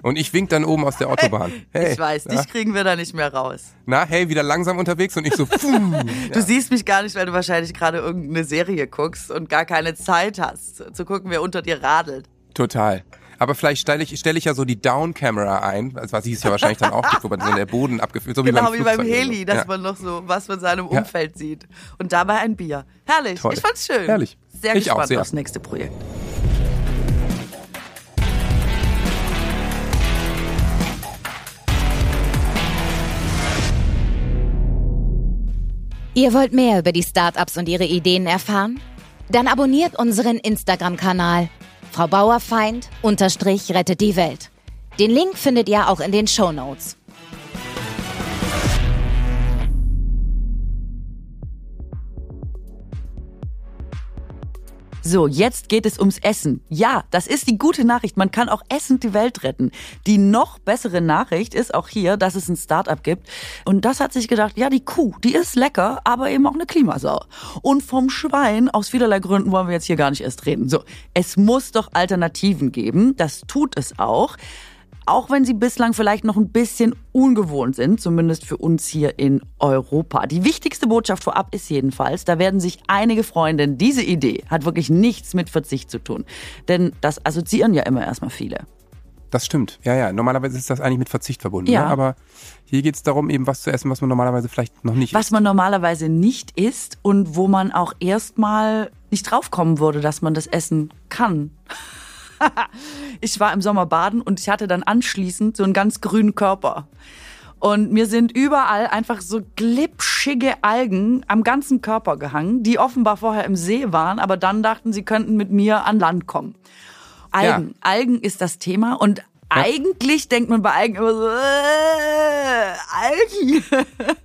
Und ich wink dann oben aus der Autobahn. Hey, ich weiß, na, dich kriegen wir da nicht mehr raus. na, hey, wieder langsam unterwegs und ich so, pfuh. Du siehst mich gar nicht, weil du wahrscheinlich gerade irgendeine Serie guckst und gar keine Zeit hast, zu gucken, wer unter dir radelt. Total. Aber vielleicht stelle ich, stelle ich ja so die Down-Camera ein, also was es ja wahrscheinlich dann auch gibt, wo man so der Boden abgeführt, so Genau wie wie beim, Heli, dass ja. man noch so was von seinem Ja. Umfeld sieht. Und dabei ein Bier. Herrlich, Toll. ich fand's schön. Herrlich. Sehr Ich auch, gespannt sehr. aufs nächste Projekt. Ihr wollt mehr über die Startups und ihre Ideen erfahren? Dann abonniert unseren Instagram-Kanal. Frau Bauerfeind unterstrich rettet die Welt. Den Link findet ihr auch in den Shownotes. So, jetzt geht es ums Essen. Ja, das ist die gute Nachricht. Man kann auch essend die Welt retten. Die noch bessere Nachricht ist auch hier, dass es ein Startup gibt. Und das hat sich gedacht, ja, die Kuh, die ist lecker, aber eben auch eine Klimasau. Und vom Schwein, aus vielerlei Gründen wollen wir jetzt hier gar nicht erst reden. So, es muss doch Alternativen geben. Das tut es auch. Auch wenn sie bislang vielleicht noch ein bisschen ungewohnt sind, zumindest für uns hier in Europa. Die wichtigste Botschaft vorab ist jedenfalls, da werden sich einige freuen, denn diese Idee hat wirklich nichts mit Verzicht zu tun. Denn das assoziieren ja immer erstmal viele. Das stimmt. Ja, ja. Normalerweise ist das eigentlich mit Verzicht verbunden. Ja. Ne? Aber hier geht es darum, eben was zu essen, was man normalerweise vielleicht noch nicht Was man normalerweise nicht isst und wo man auch erstmal nicht draufkommen würde, dass man das essen kann. ich war im Sommer baden und ich hatte dann anschließend so einen ganz grünen Körper. Und mir sind überall einfach so glitschige Algen am ganzen Körper gehangen, die offenbar vorher im See waren, aber dann dachten, sie könnten mit mir an Land kommen. Algen. Algen ist das Thema und eigentlich denkt man bei Algen immer so, äh, Algen.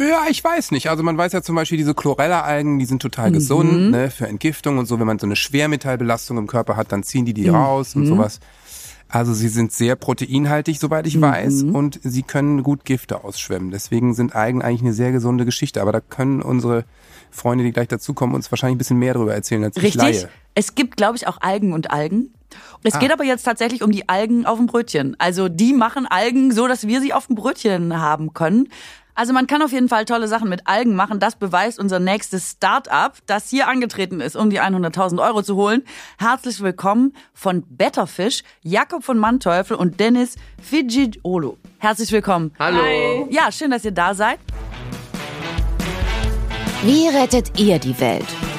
Ja, ich weiß nicht. Also man weiß ja zum Beispiel, diese Chlorella-Algen, die sind total Mhm. gesund, ne, für Entgiftung und so. Wenn man so eine Schwermetallbelastung im Körper hat, dann ziehen die die Mhm. raus und sowas. Also sie sind sehr proteinhaltig, soweit ich weiß, Mhm. und sie können gut Gifte ausschwemmen. Deswegen sind Algen eigentlich eine sehr gesunde Geschichte. Aber da können unsere Freunde, die gleich dazukommen, uns wahrscheinlich ein bisschen mehr darüber erzählen als ich Richtig. Laie. Es gibt, glaube ich, auch Algen und Algen. Es geht aber jetzt tatsächlich um die Algen auf dem Brötchen. Also die machen Algen so, dass wir sie auf dem Brötchen haben können. Also man kann auf jeden Fall tolle Sachen mit Algen machen. Das beweist unser nächstes Start-up, das hier angetreten ist, um die 100.000 Euro zu holen. Herzlich willkommen von Betterfish, Jakob von Manteuffel und Dennis Fijiolo. Herzlich willkommen. Hallo. Ja, schön, dass ihr da seid. Wie rettet ihr die Welt?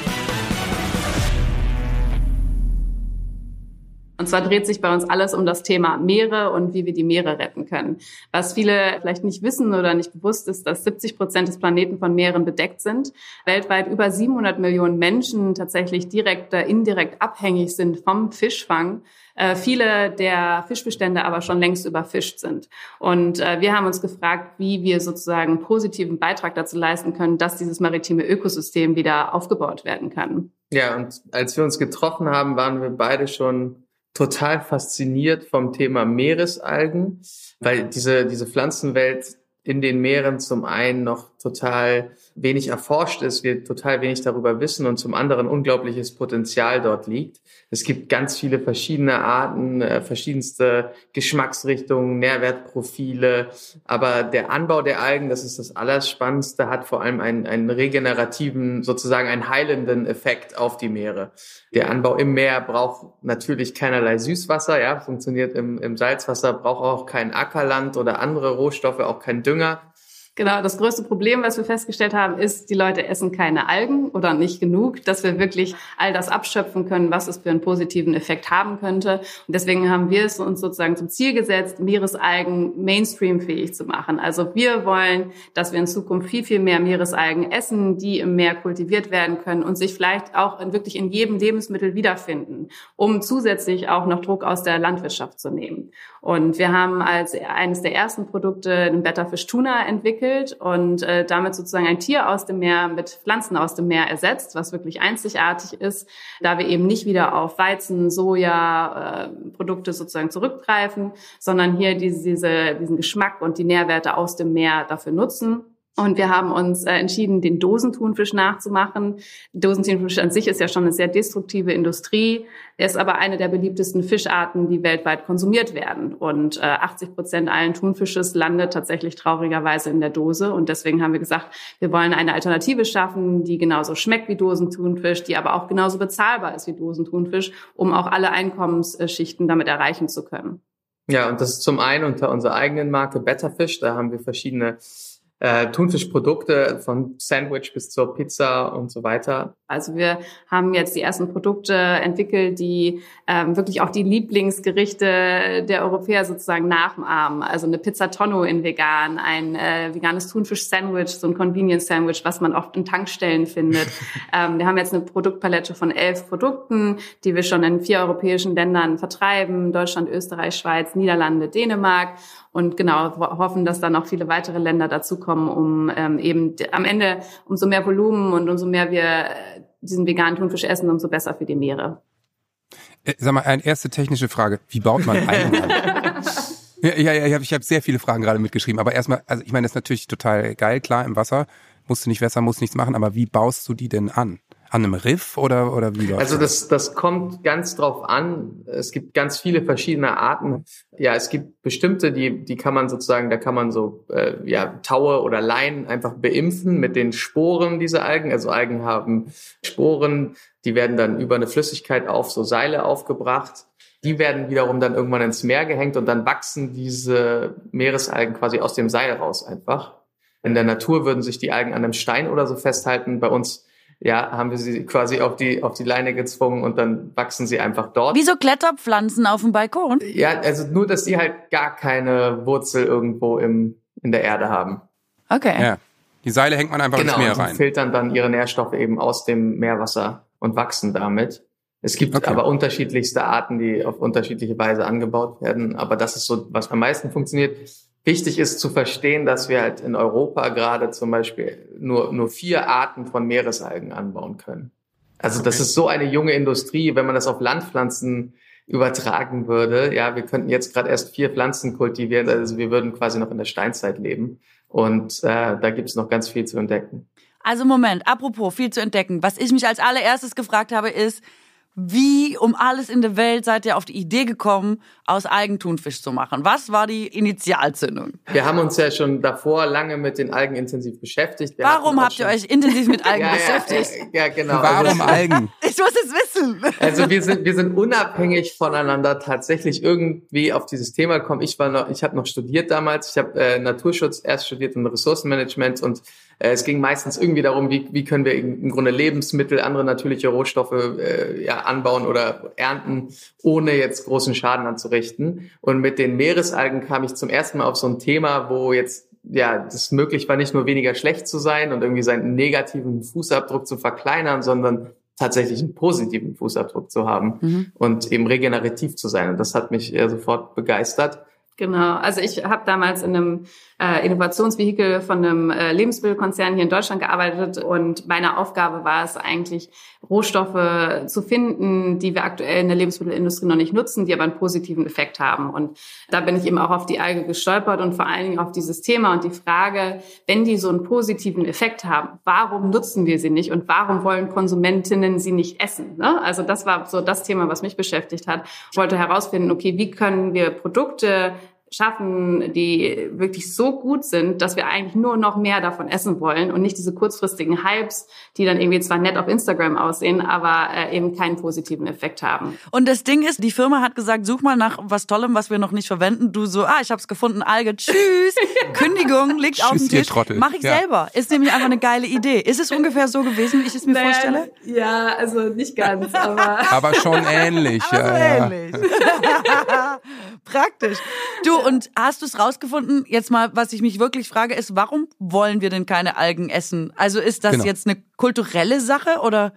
Und zwar dreht sich bei uns alles um das Thema Meere und wie wir die Meere retten können. Was viele vielleicht nicht wissen oder nicht bewusst ist, dass 70 Prozent des Planeten von Meeren bedeckt sind. Weltweit über 700 Millionen Menschen tatsächlich direkt oder indirekt abhängig sind vom Fischfang. Äh, viele der Fischbestände aber schon längst überfischt sind. Und äh, wir haben uns gefragt, wie wir sozusagen positiven Beitrag dazu leisten können, dass dieses maritime Ökosystem wieder aufgebaut werden kann. Ja, und als wir uns getroffen haben, waren wir beide schon total fasziniert vom Thema Meeresalgen, weil diese, diese Pflanzenwelt in den Meeren zum einen noch total wenig erforscht ist, wir total wenig darüber wissen und zum anderen unglaubliches Potenzial dort liegt. Es gibt ganz viele verschiedene Arten, äh, verschiedenste Geschmacksrichtungen, Nährwertprofile, aber der Anbau der Algen, das ist das Allerspannendste, hat vor allem einen, einen regenerativen, sozusagen einen heilenden Effekt auf die Meere. Der Anbau im Meer braucht natürlich keinerlei Süßwasser, ja, funktioniert im, im Salzwasser, braucht auch kein Ackerland oder andere Rohstoffe, auch kein Dünger. Genau, das größte Problem, was wir festgestellt haben, ist, die Leute essen keine Algen oder nicht genug, dass wir wirklich all das abschöpfen können, was es für einen positiven Effekt haben könnte. Und deswegen haben wir es uns sozusagen zum Ziel gesetzt, Meeresalgen mainstreamfähig zu machen. Also wir wollen, dass wir in Zukunft viel, viel mehr Meeresalgen essen, die im Meer kultiviert werden können und sich vielleicht auch in, wirklich in jedem Lebensmittel wiederfinden, um zusätzlich auch noch Druck aus der Landwirtschaft zu nehmen. Und wir haben als eines der ersten Produkte den Betterfish Tuna entwickelt und äh, damit sozusagen ein Tier aus dem Meer mit Pflanzen aus dem Meer ersetzt, was wirklich einzigartig ist, da wir eben nicht wieder auf Weizen, Soja, äh, Produkte sozusagen zurückgreifen, sondern hier diese, diesen Geschmack und die Nährwerte aus dem Meer dafür nutzen. Und wir haben uns äh, entschieden, den Dosentunfisch nachzumachen. Dosentunfisch an sich ist ja schon eine sehr destruktive Industrie. Er ist aber eine der beliebtesten Fischarten, die weltweit konsumiert werden. Und äh, 80 Prozent allen Thunfisches landet tatsächlich traurigerweise in der Dose. Und deswegen haben wir gesagt, wir wollen eine Alternative schaffen, die genauso schmeckt wie Dosentunfisch, die aber auch genauso bezahlbar ist wie Dosentunfisch, um auch alle Einkommensschichten damit erreichen zu können. Ja, und das ist zum einen unter unserer eigenen Marke Betterfish. Da haben wir verschiedene äh, Thunfischprodukte von Sandwich bis zur Pizza und so weiter. Also wir haben jetzt die ersten Produkte entwickelt, die ähm, wirklich auch die Lieblingsgerichte der Europäer sozusagen nachahmen. Also eine Pizza Tonno in vegan, ein äh, veganes Thunfisch-Sandwich, so ein Convenience-Sandwich, was man oft in Tankstellen findet. ähm, wir haben jetzt eine Produktpalette von elf Produkten, die wir schon in vier europäischen Ländern vertreiben. Deutschland, Österreich, Schweiz, Niederlande, Dänemark und genau hoffen, dass dann auch viele weitere Länder dazukommen, um ähm, eben am Ende umso mehr Volumen und umso mehr wir äh, diesen veganen Thunfisch essen, umso besser für die Meere. Äh, sag mal, eine erste technische Frage. Wie baut man an? ja, ja, ja, ich habe ich hab sehr viele Fragen gerade mitgeschrieben. Aber erstmal, also ich meine, das ist natürlich total geil, klar, im Wasser. Musst du nicht wässern, musst nichts machen, aber wie baust du die denn an? An einem Riff oder, oder wie läuft Also das, das kommt ganz drauf an. Es gibt ganz viele verschiedene Arten. Ja, es gibt bestimmte, die, die kann man sozusagen, da kann man so äh, ja, Taue oder Leinen einfach beimpfen mit den Sporen dieser Algen. Also Algen haben Sporen, die werden dann über eine Flüssigkeit auf so Seile aufgebracht. Die werden wiederum dann irgendwann ins Meer gehängt und dann wachsen diese Meeresalgen quasi aus dem Seil raus einfach. In der Natur würden sich die Algen an einem Stein oder so festhalten. Bei uns ja, haben wir sie quasi auf die, auf die Leine gezwungen und dann wachsen sie einfach dort. Wie so Kletterpflanzen auf dem Balkon? Ja, also nur, dass die halt gar keine Wurzel irgendwo im, in der Erde haben. Okay. Ja. Die Seile hängt man einfach genau, ins Meer rein. Genau, filtern dann ihre Nährstoffe eben aus dem Meerwasser und wachsen damit. Es gibt okay. aber unterschiedlichste Arten, die auf unterschiedliche Weise angebaut werden. Aber das ist so, was am meisten funktioniert. Wichtig ist zu verstehen, dass wir halt in Europa gerade zum Beispiel nur, nur vier Arten von Meeresalgen anbauen können. Also okay. das ist so eine junge Industrie, wenn man das auf Landpflanzen übertragen würde. Ja, wir könnten jetzt gerade erst vier Pflanzen kultivieren, also wir würden quasi noch in der Steinzeit leben. Und äh, da gibt es noch ganz viel zu entdecken. Also Moment, apropos viel zu entdecken. Was ich mich als allererstes gefragt habe, ist, wie um alles in der Welt seid ihr auf die Idee gekommen, aus Algen Thunfisch zu machen? Was war die Initialzündung? Wir haben uns ja schon davor lange mit den Algen intensiv beschäftigt. Wir Warum habt ihr euch intensiv mit Algen ja, beschäftigt? Ja, ja, genau. Warum also, Algen? Ich muss es wissen. Also wir sind, wir sind unabhängig voneinander tatsächlich irgendwie auf dieses Thema gekommen. Ich war noch, ich habe noch studiert damals. Ich habe äh, Naturschutz erst studiert und Ressourcenmanagement und äh, es ging meistens irgendwie darum, wie, wie können wir im Grunde Lebensmittel, andere natürliche Rohstoffe äh, ja, anbauen oder ernten, ohne jetzt großen Schaden anzurichten. Und mit den Meeresalgen kam ich zum ersten Mal auf so ein Thema, wo jetzt ja, das möglich war, nicht nur weniger schlecht zu sein und irgendwie seinen negativen Fußabdruck zu verkleinern, sondern tatsächlich einen positiven Fußabdruck zu haben mhm. und eben regenerativ zu sein. Und das hat mich ja sofort begeistert. Genau, also ich habe damals in einem äh, Innovationsvehikel von einem äh, Lebensmittelkonzern hier in Deutschland gearbeitet und meine Aufgabe war es eigentlich, Rohstoffe zu finden, die wir aktuell in der Lebensmittelindustrie noch nicht nutzen, die aber einen positiven Effekt haben. Und da bin ich eben auch auf die Alge gestolpert und vor allen Dingen auf dieses Thema und die Frage, wenn die so einen positiven Effekt haben, warum nutzen wir sie nicht und warum wollen Konsumentinnen sie nicht essen? Ne? Also das war so das Thema, was mich beschäftigt hat. Ich wollte herausfinden, okay, wie können wir Produkte schaffen, die wirklich so gut sind, dass wir eigentlich nur noch mehr davon essen wollen und nicht diese kurzfristigen Hypes, die dann irgendwie zwar nett auf Instagram aussehen, aber äh, eben keinen positiven Effekt haben. Und das Ding ist, die Firma hat gesagt, such mal nach was Tollem, was wir noch nicht verwenden. Du so, ah, ich hab's gefunden, Alge, tschüss, Kündigung, liegt auf dem Tisch. Mach ich ja. selber. Ist nämlich einfach eine geile Idee. Ist es ungefähr so gewesen, wie ich es mir naja, vorstelle? Ja, also nicht ganz, aber... aber schon ähnlich. aber ja, so ähnlich. Praktisch. Du, und hast du es rausgefunden? Jetzt mal, was ich mich wirklich frage, ist, warum wollen wir denn keine Algen essen? Also ist das genau. jetzt eine kulturelle Sache oder?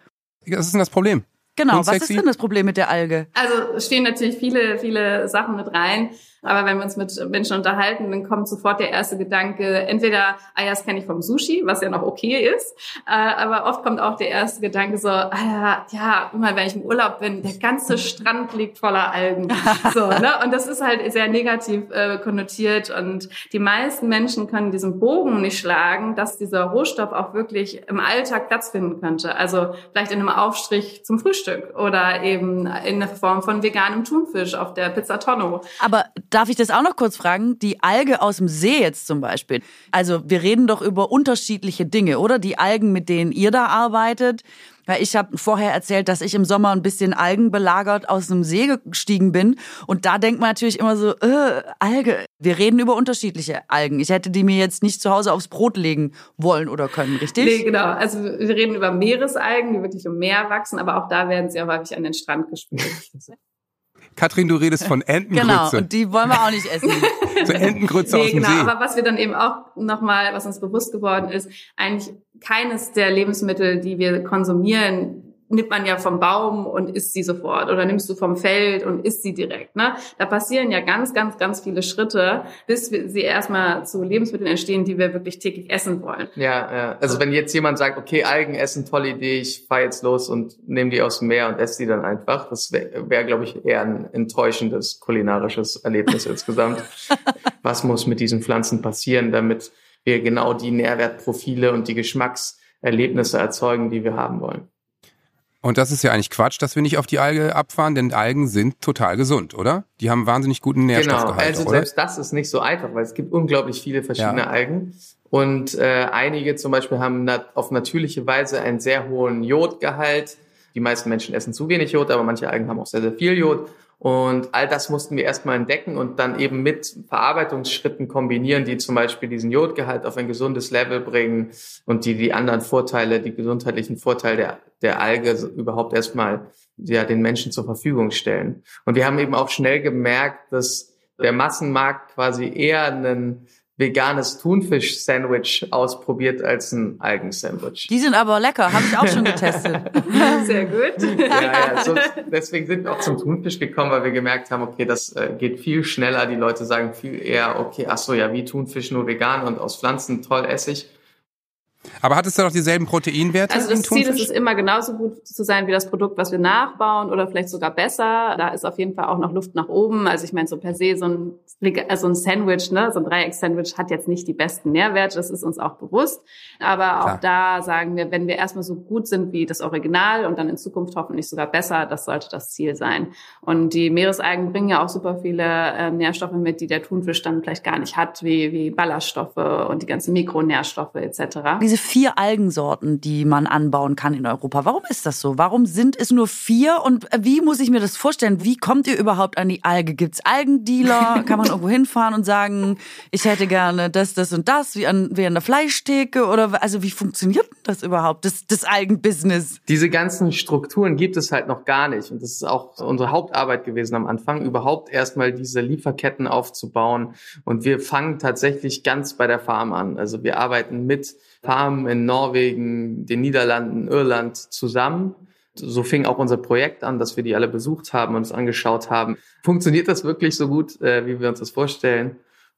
Was ist denn das Problem? Genau, was ist denn das Problem mit der Alge? Also stehen natürlich viele, viele Sachen mit rein. Aber wenn wir uns mit Menschen unterhalten, dann kommt sofort der erste Gedanke, entweder, ah ja, das kenne ich vom Sushi, was ja noch okay ist, äh, aber oft kommt auch der erste Gedanke so, ah ja, ja, immer wenn ich im Urlaub bin, der ganze Strand liegt voller Algen. So, ne? Und das ist halt sehr negativ äh, konnotiert und die meisten Menschen können diesen Bogen nicht schlagen, dass dieser Rohstoff auch wirklich im Alltag Platz finden könnte. Also vielleicht in einem Aufstrich zum Frühstück oder eben in der Form von veganem Thunfisch auf der Pizza Tonno. Aber darf ich das auch noch kurz fragen? Die Alge aus dem See jetzt zum Beispiel. Also wir reden doch über unterschiedliche Dinge, oder? Die Algen, mit denen ihr da arbeitet. Weil ich habe vorher erzählt, dass ich im Sommer ein bisschen algenbelagert aus dem See gestiegen bin. Und da denkt man natürlich immer so, äh, Alge. Wir reden über unterschiedliche Algen. Ich hätte die mir jetzt nicht zu Hause aufs Brot legen wollen oder können, richtig? Nee, genau. Also wir reden über Meeresalgen, die wirklich im Meer wachsen, aber auch da werden sie ja häufig an den Strand gespült. Katrin, du redest von Entengrütze. Genau, und die wollen wir auch nicht essen. so Entengrütze nee, aus dem genau, See. Aber was wir dann eben auch nochmal, was uns bewusst geworden ist, eigentlich keines der Lebensmittel, die wir konsumieren, nimmt man ja vom Baum und isst sie sofort oder nimmst du vom Feld und isst sie direkt. Ne? Da passieren ja ganz, ganz, ganz viele Schritte, bis sie erstmal zu Lebensmitteln entstehen, die wir wirklich täglich essen wollen. Ja, ja. also wenn jetzt jemand sagt, okay, Algen essen, tolle Idee, ich fahr jetzt los und nehme die aus dem Meer und esse die dann einfach, das wäre, wär, glaube ich, eher ein enttäuschendes kulinarisches Erlebnis insgesamt. Was muss mit diesen Pflanzen passieren, damit wir genau die Nährwertprofile und die Geschmackserlebnisse erzeugen, die wir haben wollen? Und das ist ja eigentlich Quatsch, dass wir nicht auf die Alge abfahren, denn Algen sind total gesund, oder? Die haben wahnsinnig guten Nährstoffgehalt. Genau, also oder? selbst das ist nicht so einfach, weil es gibt unglaublich viele verschiedene ja. Algen. Und äh, einige zum Beispiel haben nat auf natürliche Weise einen sehr hohen Jodgehalt. Die meisten Menschen essen zu wenig Jod, aber manche Algen haben auch sehr, sehr viel Jod. Und all das mussten wir erstmal entdecken und dann eben mit Verarbeitungsschritten kombinieren, die zum Beispiel diesen Jodgehalt auf ein gesundes Level bringen und die die anderen Vorteile, die gesundheitlichen Vorteile der, der Alge überhaupt erstmal ja, den Menschen zur Verfügung stellen. Und wir haben eben auch schnell gemerkt, dass der Massenmarkt quasi eher einen veganes Thunfisch-Sandwich ausprobiert als ein Algen-Sandwich. Die sind aber lecker, habe ich auch schon getestet. Sehr gut. Ja, ja, so, deswegen sind wir auch zum Thunfisch gekommen, weil wir gemerkt haben, okay, das äh, geht viel schneller. Die Leute sagen viel eher, okay, ach so, ja, wie Thunfisch nur vegan und aus Pflanzen, toll Essig. Aber hat es dann auch dieselben Proteinwerte? Also das Ziel ist es immer genauso gut zu sein wie das Produkt, was wir nachbauen oder vielleicht sogar besser. Da ist auf jeden Fall auch noch Luft nach oben. Also ich meine so per se so ein, also ein Sandwich, ne, so ein Dreieck-Sandwich hat jetzt nicht die besten Nährwerte. Das ist uns auch bewusst. Aber auch da sagen wir, wenn wir erstmal so gut sind wie das Original und dann in Zukunft hoffentlich sogar besser, das sollte das Ziel sein. Und die Meeresalgen bringen ja auch super viele äh, Nährstoffe mit, die der Thunfisch dann vielleicht gar nicht hat, wie, wie Ballaststoffe und die ganzen Mikronährstoffe etc. Diese vier Algensorten, die man anbauen kann in Europa. Warum ist das so? Warum sind es nur vier? Und wie muss ich mir das vorstellen? Wie kommt ihr überhaupt an die Alge? Gibt's Algendealer? Kann man irgendwo hinfahren und sagen, ich hätte gerne das, das und das, wie an, wie an der Fleischtheke? Oder also wie funktioniert das überhaupt, das, das Algenbusiness? Diese ganzen Strukturen gibt es halt noch gar nicht. Und das ist auch unsere Hauptarbeit gewesen am Anfang, überhaupt erstmal diese Lieferketten aufzubauen. Und wir fangen tatsächlich ganz bei der Farm an. Also wir arbeiten mit Farmen in Norwegen, den Niederlanden, Irland zusammen. So fing auch unser Projekt an, dass wir die alle besucht haben und uns angeschaut haben. Funktioniert das wirklich so gut, äh, wie wir uns das vorstellen?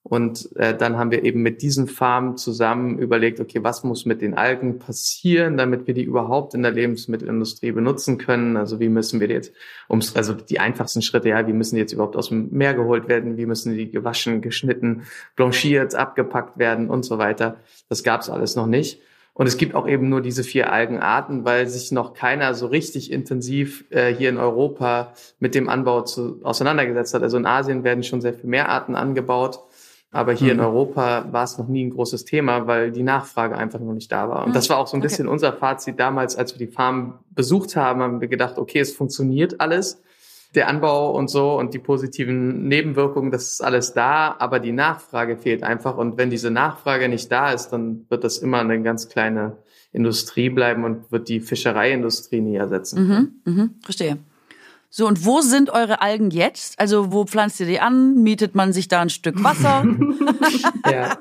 Und äh, dann haben wir eben mit diesen Farmen zusammen überlegt, okay, was muss mit den Algen passieren, damit wir die überhaupt in der Lebensmittelindustrie benutzen können? Also wie müssen wir jetzt, ums, also die einfachsten Schritte, ja, wie müssen die jetzt überhaupt aus dem Meer geholt werden? Wie müssen die gewaschen, geschnitten, blanchiert, abgepackt werden und so weiter? Das gab's alles noch nicht. Und es gibt auch eben nur diese vier Algenarten, weil sich noch keiner so richtig intensiv äh, hier in Europa mit dem Anbau zu, auseinandergesetzt hat. Also in Asien werden schon sehr viel mehr Arten angebaut. Aber hier mhm. in Europa war es noch nie ein großes Thema, weil die Nachfrage einfach noch nicht da war. Und das war auch so ein okay. bisschen unser Fazit damals, als wir die Farm besucht haben, haben wir gedacht, okay, es funktioniert alles. Der Anbau und so und die positiven Nebenwirkungen, das ist alles da, aber die Nachfrage fehlt einfach. Und wenn diese Nachfrage nicht da ist, dann wird das immer eine ganz kleine Industrie bleiben und wird die Fischereiindustrie nie ersetzen. Mhm, mhm, verstehe. So, und wo sind eure Algen jetzt? Also, wo pflanzt ihr die an? Mietet man sich da ein Stück Wasser? ja.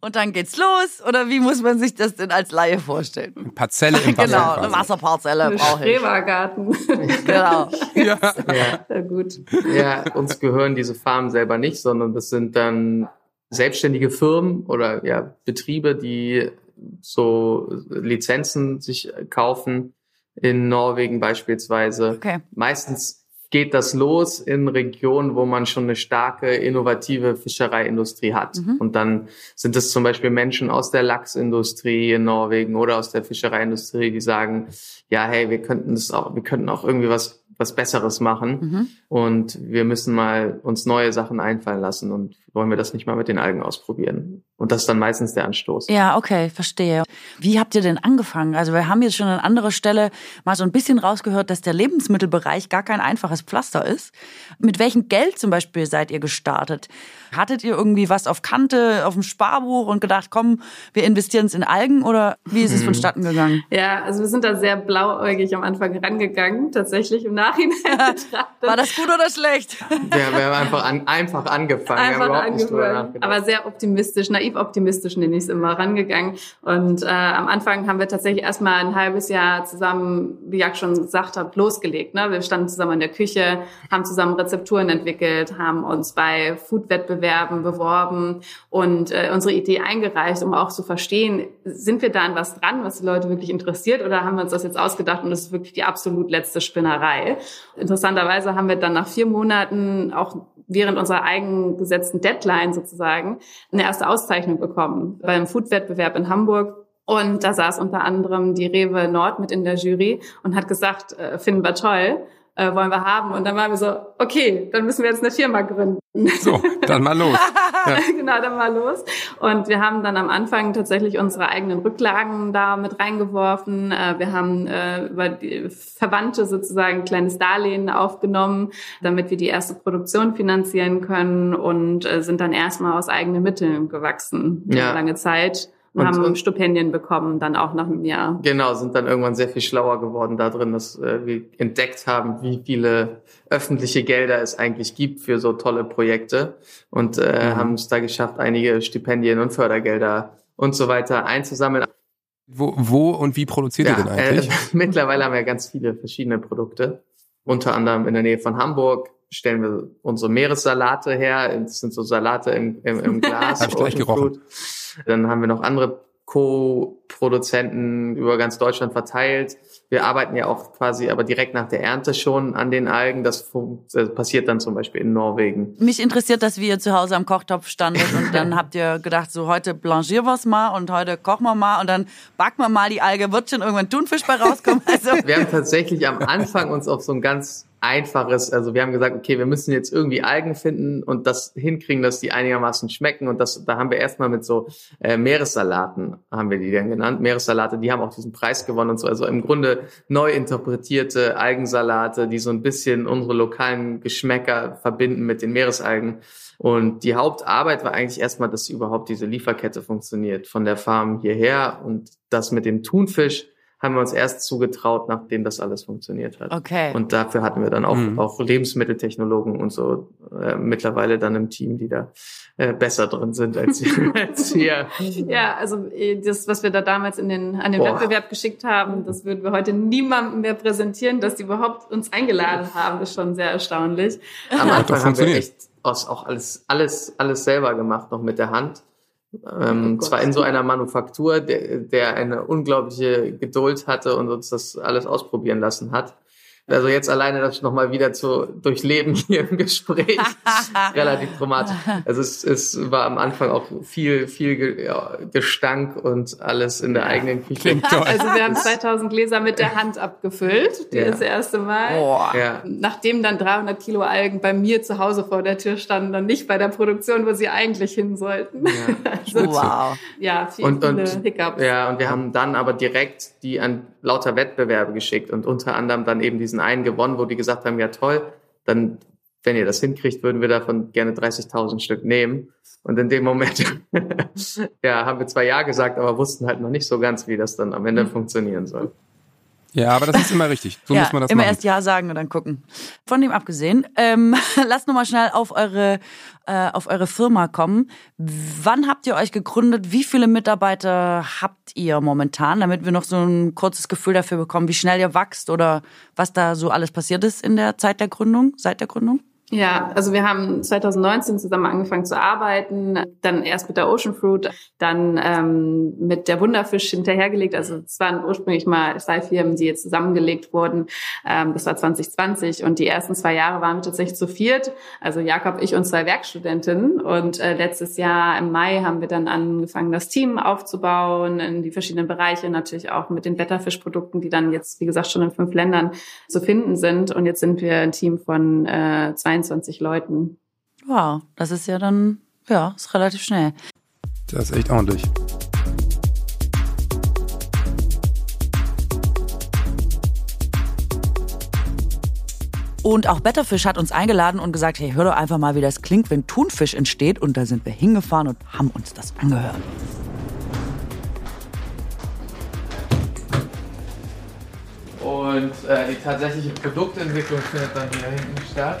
Und dann geht's los? Oder wie muss man sich das denn als Laie vorstellen? Eine Parzelle im Wasser. Genau, quasi. eine Wasserparzelle Ein brauche ich. Schrebergarten. Genau. Ja. Ja. ja, gut. Ja, uns gehören diese Farmen selber nicht, sondern das sind dann selbstständige Firmen oder ja, Betriebe, die so Lizenzen sich kaufen in Norwegen beispielsweise. Okay. Meistens geht das los in Regionen, wo man schon eine starke, innovative Fischereiindustrie hat. Mhm. Und dann sind es zum Beispiel Menschen aus der Lachsindustrie in Norwegen oder aus der Fischereiindustrie, die sagen, ja, hey, wir könnten das auch, wir könnten auch irgendwie was was Besseres machen Mhm. Und wir müssen mal uns neue Sachen einfallen lassen und wollen wir das nicht mal mit den Algen ausprobieren. Und das ist dann meistens der Anstoß. Ja, okay, verstehe. Wie habt ihr denn angefangen? Also wir haben jetzt schon an anderer Stelle mal so ein bisschen rausgehört, dass der Lebensmittelbereich gar kein einfaches Pflaster ist. Mit welchem Geld zum Beispiel seid ihr gestartet? Hattet ihr irgendwie was auf Kante, auf dem Sparbuch und gedacht, komm, wir investieren es in Algen oder wie ist es Mhm. vonstatten gegangen? Ja, also wir sind da sehr blauäugig am Anfang rangegangen, tatsächlich im Nachhinein. War das gut oder schlecht? Wir, wir haben einfach, an, einfach angefangen. wir haben Einfach überhaupt nicht drüber angefangen, nachgedacht. aber sehr optimistisch, naiv optimistisch nenne ich es immer, rangegangen. Und äh, am Anfang haben wir tatsächlich erstmal ein halbes Jahr zusammen, wie Jack schon gesagt hat, losgelegt. Ne? Wir standen zusammen in der Küche, haben zusammen Rezepturen entwickelt, haben uns bei Food-Wettbewerben beworben und äh, unsere Idee eingereicht, um auch zu verstehen, sind wir da an was dran, was die Leute wirklich interessiert oder haben wir uns das jetzt ausgedacht und das ist wirklich die absolut letzte Spinnerei. Interessanterweise haben wir dann nach vier Monaten auch während unserer eigengesetzten Deadline sozusagen eine erste Auszeichnung bekommen beim Food-Wettbewerb in Hamburg. Und da saß unter anderem die Rewe Nord mit in der Jury und hat gesagt, äh, finden wir toll, äh, wollen wir haben. Und dann waren wir so, okay, dann müssen wir jetzt eine Firma gründen. So, dann mal los. Ja. genau, dann mal los. Und wir haben dann am Anfang tatsächlich unsere eigenen Rücklagen da mit reingeworfen. Äh, Wir haben äh, über die Verwandte sozusagen ein kleines Darlehen aufgenommen, damit wir die erste Produktion finanzieren können und äh, sind dann erstmal aus eigenen Mitteln gewachsen. Ja. Lange Zeit. Und, Und- haben und- Stipendien bekommen, dann auch nach einem Jahr. Genau, sind dann irgendwann sehr viel schlauer geworden da drin, dass äh, wir entdeckt haben, wie viele öffentliche Gelder es eigentlich gibt für so tolle Projekte und äh, Mhm. haben es da geschafft, einige Stipendien und Fördergelder und so weiter einzusammeln. Wo, wo und wie produziert ihr denn eigentlich? Äh, mittlerweile haben wir ganz viele verschiedene Produkte. Unter anderem in der Nähe von Hamburg stellen wir unsere Meeressalate her. Das sind so Salate im, im, im Glas. Hab ich gleich gerochen. Fruit. Dann haben wir noch andere Co-Produzenten über ganz Deutschland verteilt. Wir arbeiten ja auch quasi aber direkt nach der Ernte schon an den Algen. Das passiert dann zum Beispiel in Norwegen. Mich interessiert das, wie ihr zu Hause am Kochtopf standet und dann habt ihr gedacht, so heute blanchieren wir's mal und heute kochen wir mal und dann backen wir mal die Alge, wird schon irgendwann Thunfisch bei rauskommen. Also Wir haben tatsächlich am Anfang uns auf so ein ganz einfaches, also wir haben gesagt, okay, wir müssen jetzt irgendwie Algen finden und das hinkriegen, dass die einigermaßen schmecken. Und das, da haben wir erstmal mit so äh, Meeressalaten, haben wir die dann genannt, Meeressalate, die haben auch diesen Preis gewonnen und so, also im Grunde neu interpretierte Algensalate, die so ein bisschen unsere lokalen Geschmäcker verbinden mit den Meeresalgen. Und die Hauptarbeit war eigentlich erstmal, dass überhaupt diese Lieferkette funktioniert, von der Farm hierher und das mit dem Thunfisch haben wir uns erst zugetraut, nachdem das alles funktioniert hat. Okay. Und dafür hatten wir dann auch, Mhm. auch Lebensmitteltechnologen und so äh, mittlerweile dann im Team, die da äh, besser drin sind als, als wir. Ja, also äh, das, was wir da damals in den, an den Boah. Wettbewerb geschickt haben, das würden wir heute niemandem mehr präsentieren, dass die überhaupt uns eingeladen haben, ist schon sehr erstaunlich. Am Anfang haben wir echt auch alles, alles, alles selber gemacht, noch mit der Hand. Ähm, Oh zwar in so einer Manufaktur, der, der eine unglaubliche Geduld hatte und uns das alles ausprobieren lassen hat. Also jetzt alleine das nochmal wieder zu durchleben hier im Gespräch, relativ dramatisch. Also es, es war am Anfang auch viel, viel Ge ja, Gestank und alles in der eigenen Küche. Klingt toll. Also wir haben 2000 Gläser mit der Hand abgefüllt, Ja. das erste Mal. Boah. Ja. Nachdem dann 300 Kilo Algen bei mir zu Hause vor der Tür standen und nicht bei der Produktion, wo sie eigentlich hin sollten. Also, Wow. ja, viel, Und, viele und, Hiccups. ja, und wir haben dann aber direkt die an lauter Wettbewerbe geschickt und unter anderem dann eben diesen einen gewonnen, wo die gesagt haben, ja toll, dann, wenn ihr das hinkriegt, würden wir davon gerne 30.000 Stück nehmen. Und in dem Moment, ja, haben wir zwar Ja gesagt, aber wussten halt noch nicht so ganz, wie das dann am Ende funktionieren soll. Ja, aber das ist immer richtig. So ja, muss man das immer machen. erst Ja sagen und dann gucken. Von dem abgesehen, ähm, lasst nochmal schnell auf eure, äh, auf eure Firma kommen. Wann habt ihr euch gegründet? Wie viele Mitarbeiter habt ihr momentan, damit wir noch so ein kurzes Gefühl dafür bekommen, wie schnell ihr wachst oder was da so alles passiert ist in der Zeit der Gründung, seit der Gründung? Ja, also wir haben 2019 zusammen angefangen zu arbeiten, dann erst mit der Ocean Fruit, dann ähm, mit der Wunderfisch hinterhergelegt. Also es waren ursprünglich mal zwei Firmen, die jetzt zusammengelegt wurden. Ähm, das war 2020 und die ersten zwei Jahre waren wir tatsächlich zu viert. Also Jakob, ich und zwei Werkstudentinnen. Und äh, letztes Jahr im Mai haben wir dann angefangen, das Team aufzubauen in die verschiedenen Bereiche, natürlich auch mit den Betterfisch-Produkten, die dann jetzt, wie gesagt, schon in fünf Ländern zu finden sind. Und jetzt sind wir ein Team von äh, 22 Leuten. Wow, das ist ja dann, ja, ist relativ schnell. Das ist echt ordentlich. Und auch Betterfish hat uns eingeladen und gesagt, hey, hör doch einfach mal, wie das klingt, wenn Thunfisch entsteht. Und da sind wir hingefahren und haben uns das angehört. Und äh, die tatsächliche Produktentwicklung findet dann hier hinten statt,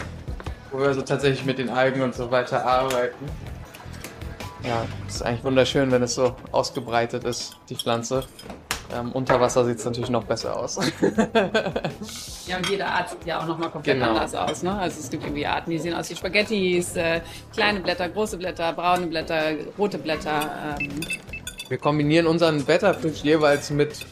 wo wir also tatsächlich mit den Algen und so weiter arbeiten. Ja, ist eigentlich wunderschön, wenn es so ausgebreitet ist, die Pflanze. Ähm, unter Wasser sieht es natürlich noch besser aus. Ja, und jede Art sieht ja auch nochmal komplett Genau. anders aus. Ne? Also es gibt irgendwie Arten, die sehen aus wie Spaghettis, äh, kleine Blätter, große Blätter, braune Blätter, rote Blätter. Ähm, Wir kombinieren unseren Betterfisch jeweils mit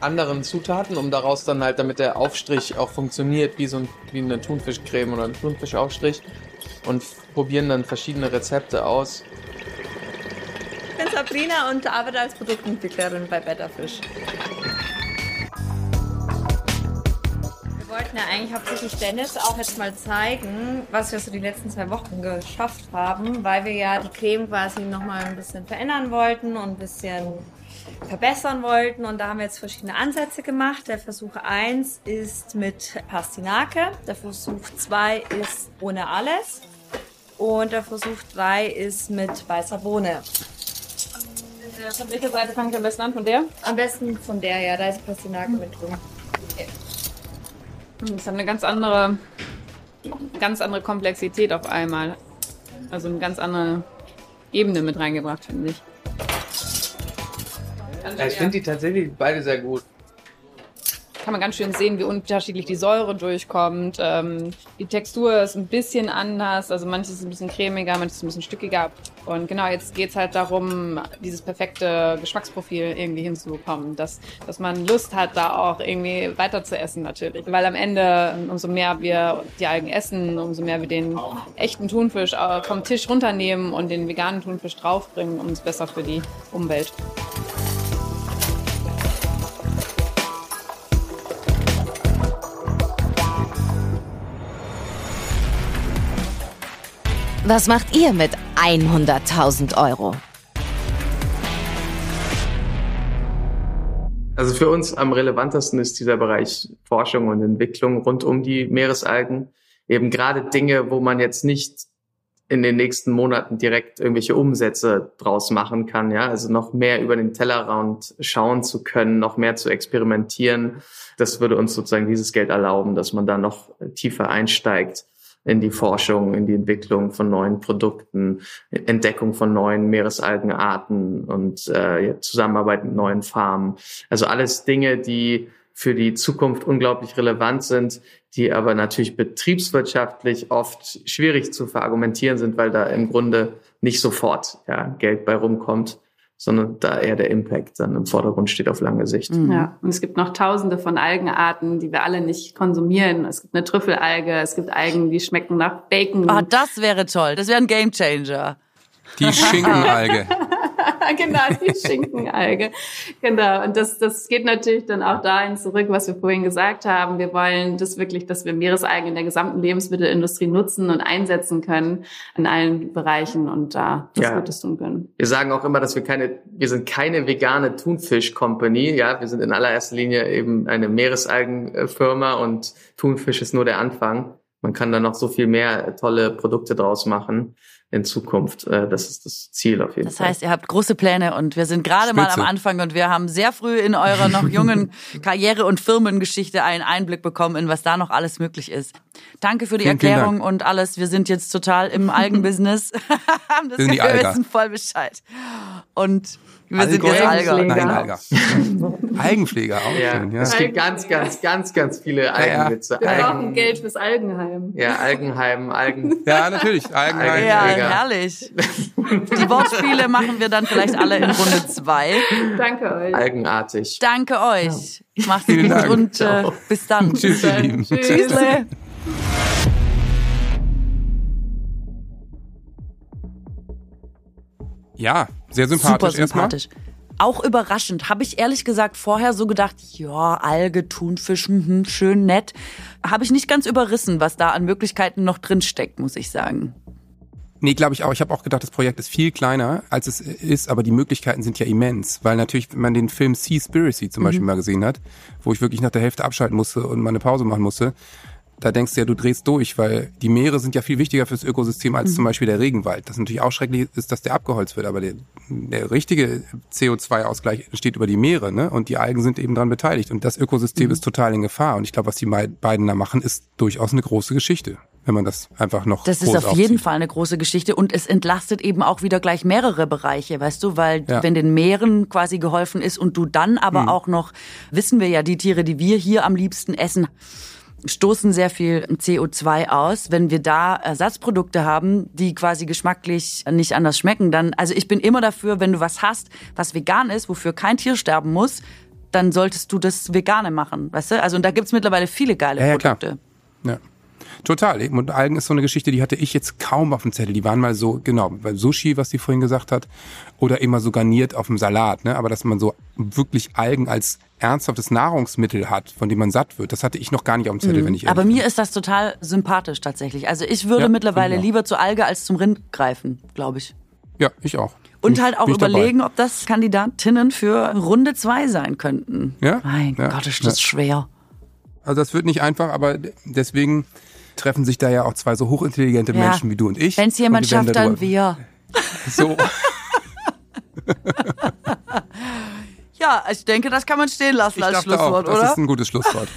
anderen Zutaten, um daraus dann halt, damit der Aufstrich auch funktioniert, wie so ein, wie eine Thunfischcreme oder ein Thunfischaufstrich und probieren dann verschiedene Rezepte aus. Ich bin Sabrina und arbeite als Produktentwicklerin bei Betterfish. Wir wollten ja eigentlich hauptsächlich Dennis auch jetzt mal zeigen, was wir so die letzten zwei Wochen geschafft haben, weil wir ja die Creme quasi nochmal ein bisschen verändern wollten und ein bisschen verbessern wollten. Und da haben wir jetzt verschiedene Ansätze gemacht. Der Versuch 1 ist mit Pastinake, der Versuch 2 ist ohne alles und der Versuch 3 ist mit weißer Bohne. äh, von welcher Seite fange ich am besten an? Von der? Am besten von der, ja, da ist Pastinake mit drin. Das hat eine ganz andere, ganz andere Komplexität auf einmal. Also eine ganz andere Ebene mit reingebracht, finde ich. Ja, ich finde die tatsächlich beide sehr gut. kann man ganz schön sehen, wie unterschiedlich die Säure durchkommt. Ähm, die Textur ist ein bisschen anders, also manches ist ein bisschen cremiger, manches ist ein bisschen stückiger. Und genau, jetzt geht's halt darum, dieses perfekte Geschmacksprofil irgendwie hinzubekommen, dass, dass man Lust hat, da auch irgendwie weiter zu essen natürlich. Weil am Ende, umso mehr wir die Algen essen, umso mehr wir den echten Thunfisch äh, vom Tisch runternehmen und den veganen Thunfisch draufbringen, umso besser für die Umwelt. Was macht ihr mit 100.000 Euro? Also für uns am relevantesten ist dieser Bereich Forschung und Entwicklung rund um die Meeresalgen. Eben gerade Dinge, wo man jetzt nicht in den nächsten Monaten direkt irgendwelche Umsätze draus machen kann, ja, also noch mehr über den Tellerrand schauen zu können, noch mehr zu experimentieren. Das würde uns sozusagen dieses Geld erlauben, dass man da noch tiefer einsteigt in die Forschung, in die Entwicklung von neuen Produkten, Entdeckung von neuen Meeresalgenarten und äh, Zusammenarbeit mit neuen Farmen. Also alles Dinge, die für die Zukunft unglaublich relevant sind, die aber natürlich betriebswirtschaftlich oft schwierig zu verargumentieren sind, weil da im Grunde nicht sofort ja, Geld bei rumkommt, sondern da eher der Impact dann im Vordergrund steht auf lange Sicht. Ja, und es gibt noch tausende von Algenarten, die wir alle nicht konsumieren. Es gibt eine Trüffelalge, es gibt Algen, die schmecken nach Bacon. Ah, das wäre toll. Das wäre ein Gamechanger. Die Schinkenalge. genau, die Schinkenalge. Genau. Und das, das geht natürlich dann auch dahin zurück, was wir vorhin gesagt haben. Wir wollen das wirklich, dass wir Meeresalgen in der gesamten Lebensmittelindustrie nutzen und einsetzen können in allen Bereichen und da was Ja. Gutes tun können. Wir sagen auch immer, dass wir keine, wir sind keine vegane Thunfisch-Company. Ja, wir sind in allererster Linie eben eine Meeresalgenfirma und Thunfisch ist nur der Anfang. Man kann da noch so viel mehr tolle Produkte draus machen in Zukunft. Äh, das ist das Ziel auf jeden das Fall. Das heißt, ihr habt große Pläne und wir sind gerade mal am Anfang und wir haben sehr früh in eurer noch jungen Karriere- und Firmengeschichte einen Einblick bekommen, in was da noch alles möglich ist. Danke für die vielen, Erklärung vielen und alles. Wir sind jetzt total im Algenbusiness. haben das wir, sind die wir Alga. wissen voll Bescheid. Und wir sind jetzt. Alga. Nein, Alga. Algenpfleger, auch Ja. schön. Ja. Es gibt ganz, ganz, ganz, ganz viele Algenwitze. Wir brauchen Algen, Geld fürs Algenheim. ja, Algenheim, Algen. ja, natürlich. Algenheim. Ja, herrlich. Die Wortspiele machen wir dann vielleicht alle in Runde zwei. Danke euch. Algenartig. Danke euch. Macht's Vielen gut Dank. und äh, bis dann. Tschüss, ihr Lieben. Tschüssle. Ja, sehr sympathisch, Super sympathisch. Auch überraschend. Habe ich ehrlich gesagt vorher so gedacht, ja, Alge, Thunfisch, mhm, schön nett. Habe ich nicht ganz überrissen, was da an Möglichkeiten noch drin steckt, muss ich sagen. Nee, glaube ich auch. Ich habe auch gedacht, das Projekt ist viel kleiner, als es ist, aber die Möglichkeiten sind ja immens. Weil natürlich, wenn man den Film Seaspiracy zum Beispiel mal gesehen hat, wo ich wirklich nach der Hälfte abschalten musste und mal eine Pause machen musste, da denkst du ja, du drehst durch, weil die Meere sind ja viel wichtiger fürs Ökosystem als zum Beispiel der Regenwald. Das natürlich auch schrecklich ist, dass der abgeholzt wird, aber der, der richtige CO2-Ausgleich entsteht über die Meere, ne? Und die Algen sind eben dran beteiligt. Und das Ökosystem ist total in Gefahr. Und ich glaube, was die beiden da machen, ist durchaus eine große Geschichte, wenn man das einfach noch Das ist auf jeden aufzieht. Fall eine große Geschichte und es entlastet eben auch wieder gleich mehrere Bereiche, weißt du, weil Ja. wenn den Meeren quasi geholfen ist und du dann aber Mhm. auch noch, wissen wir ja, die Tiere, die wir hier am liebsten essen, stoßen sehr viel CO2 aus. Wenn wir da Ersatzprodukte haben, die quasi geschmacklich nicht anders schmecken, dann, also ich bin immer dafür, wenn du was hast, was vegan ist, wofür kein Tier sterben muss, dann solltest du das Vegane machen, weißt du? Also und da gibt's mittlerweile viele geile Ja, ja, klar. Produkte. Ja. Total. Und Algen ist so eine Geschichte, die hatte ich jetzt kaum auf dem Zettel. Die waren mal so, genau, bei Sushi, was sie vorhin gesagt hat, oder immer so garniert auf dem Salat, ne? Aber dass man so wirklich Algen als ernsthaftes Nahrungsmittel hat, von dem man satt wird, das hatte ich noch gar nicht auf dem Zettel, wenn ich Mhm. Aber mir ist das total sympathisch tatsächlich. Also ich würde Ja, mittlerweile lieber zur Alge als zum Rind greifen, glaube ich. bin. Ja, ich auch. Und Bin halt auch bin ich dabei. überlegen, ob das Kandidatinnen für Runde zwei sein könnten. Ja? Mein Ja. Gott, ist das Ja. schwer. Also das wird nicht einfach, aber deswegen treffen sich da ja auch zwei so hochintelligente Ja. Menschen wie du und ich. Wenn es jemand schafft, dann wir. So. Ja, ich denke, das kann man stehen lassen Ich als dachte auch, Schlusswort, das oder? ist ein gutes Schlusswort.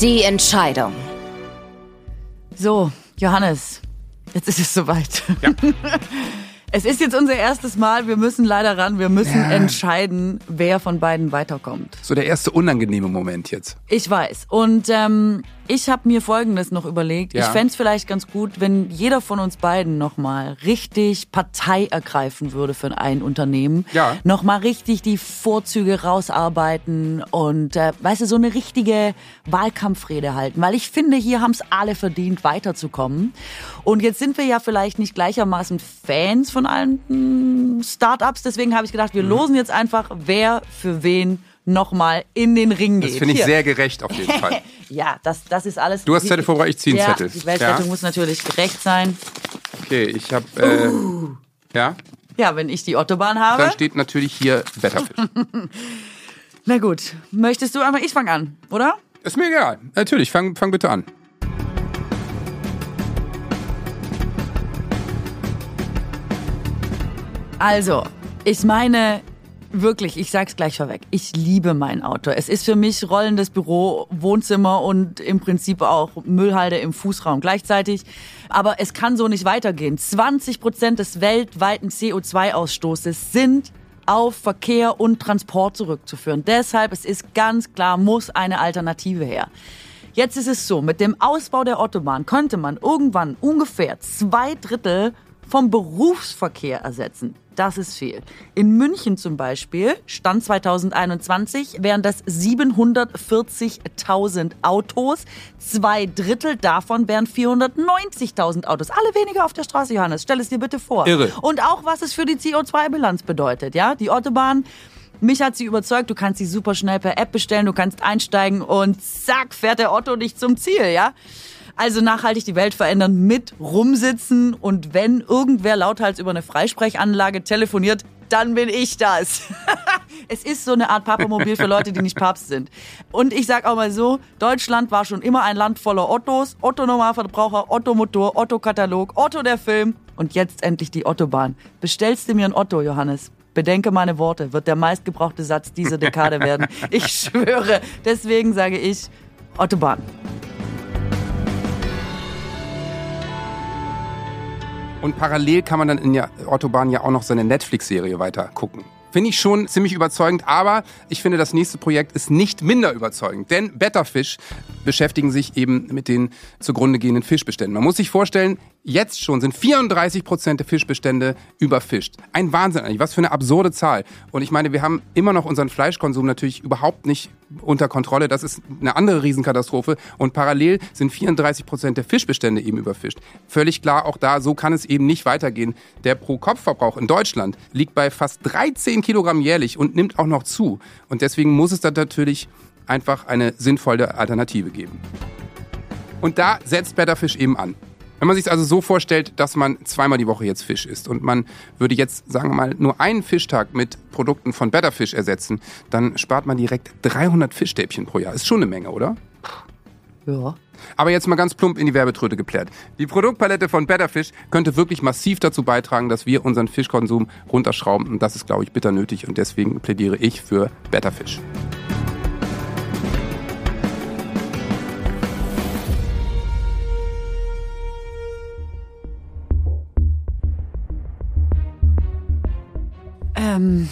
Die Entscheidung. So, Johannes, jetzt ist es soweit. Es ist jetzt unser erstes Mal. Wir müssen leider ran. Wir müssen Ja. entscheiden, wer von beiden weiterkommt. So der erste unangenehme Moment jetzt. Ich weiß. Und ähm, ich habe mir Folgendes noch überlegt. Ja. Ich fänd's vielleicht ganz gut, wenn jeder von uns beiden nochmal richtig Partei ergreifen würde für ein Unternehmen. Ja. Nochmal richtig die Vorzüge rausarbeiten und, äh, weißt du, so eine richtige Wahlkampfrede halten. Weil ich finde, hier haben's alle verdient, weiterzukommen. Und jetzt sind wir ja vielleicht nicht gleichermaßen Fans von allen mm, Startups. Deswegen habe ich gedacht, wir Mhm. losen jetzt einfach, wer für wen nochmal in den Ring geht. Das finde ich Hier. sehr gerecht auf jeden Fall. Ja, das, das ist alles. Du hast Zettel vorbereitet, ich ziehe einen ja, Zettel. Die Weltrettung Ja. muss natürlich gerecht sein. Okay, ich habe äh, Uh. ja, Ja, wenn ich die Autobahn habe. dann steht natürlich hier Wetterfisch. Na gut, möchtest du einfach, ich fange an, oder? Ist mir egal. Natürlich, fang, fang bitte an. Also, ich meine, wirklich, ich sag's gleich vorweg, ich liebe mein Auto. Es ist für mich rollendes Büro, Wohnzimmer und im Prinzip auch Müllhalde im Fußraum gleichzeitig. Aber es kann so nicht weitergehen. 20 Prozent des weltweiten CO2-Ausstoßes sind auf Verkehr und Transport zurückzuführen. Deshalb, es ist ganz klar, muss eine Alternative her. Jetzt ist es so, mit dem Ausbau der Autobahn könnte man irgendwann ungefähr zwei Drittel vom Berufsverkehr ersetzen. Das ist viel. In München zum Beispiel, Stand 2021, wären das 740.000 Autos. Zwei Drittel davon wären 490.000 Autos. Alle weniger auf der Straße, Johannes. Stell es dir bitte vor. Irre. Und auch, was es für die CO2-Bilanz bedeutet. Ja, Die Autobahn Mich hat sie überzeugt, du kannst sie super schnell per App bestellen, du kannst einsteigen und zack, fährt der Otto dich zum Ziel, ja? Also nachhaltig die Welt verändern mit rumsitzen und wenn irgendwer lauthals über eine Freisprechanlage telefoniert, dann bin ich das. es ist so eine Art Papamobil für Leute, die nicht Papst sind. Und ich sag auch mal so, Deutschland war schon immer ein Land voller Ottos, Otto Normalverbraucher, Otto Motor, Otto Katalog, Otto der Film und jetzt endlich die Ottobahn. Bestellst du mir ein Otto, Johannes? Bedenke meine Worte, wird der meistgebrauchte Satz dieser Dekade werden. Ich schwöre. Deswegen sage ich Ottobahn. Und parallel kann man dann in der Autobahn ja auch noch seine Netflix-Serie weiter gucken. Finde ich schon ziemlich überzeugend, aber ich finde, das nächste Projekt ist nicht minder überzeugend. Denn Betterfish beschäftigen sich eben mit den zugrunde gehenden Fischbeständen. Man muss sich vorstellen, Jetzt schon sind 34 Prozent der Fischbestände überfischt. Ein Wahnsinn eigentlich. Was für eine absurde Zahl. Und ich meine, wir haben immer noch unseren Fleischkonsum natürlich überhaupt nicht unter Kontrolle. Das ist eine andere Riesenkatastrophe. Und parallel sind 34 Prozent der Fischbestände eben überfischt. Völlig klar, auch da, so kann es eben nicht weitergehen. Der Pro-Kopf-Verbrauch in Deutschland liegt bei fast 13 Kilogramm jährlich und nimmt auch noch zu. Und deswegen muss es da natürlich einfach eine sinnvolle Alternative geben. Und da setzt Betterfish eben an. Wenn man sich also so vorstellt, dass man zweimal die Woche jetzt Fisch isst und man würde jetzt, sagen wir mal, nur einen Fischtag mit Produkten von Betterfish ersetzen, dann spart man direkt 300 Fischstäbchen pro Jahr. Ist schon eine Menge, oder? Ja. Aber jetzt mal ganz plump in die Werbetröte geplärt. Die Produktpalette von Betterfish könnte wirklich massiv dazu beitragen, dass wir unseren Fischkonsum runterschrauben. Und das ist, glaube ich, bitter nötig. Und deswegen plädiere ich für Betterfish. Ähm,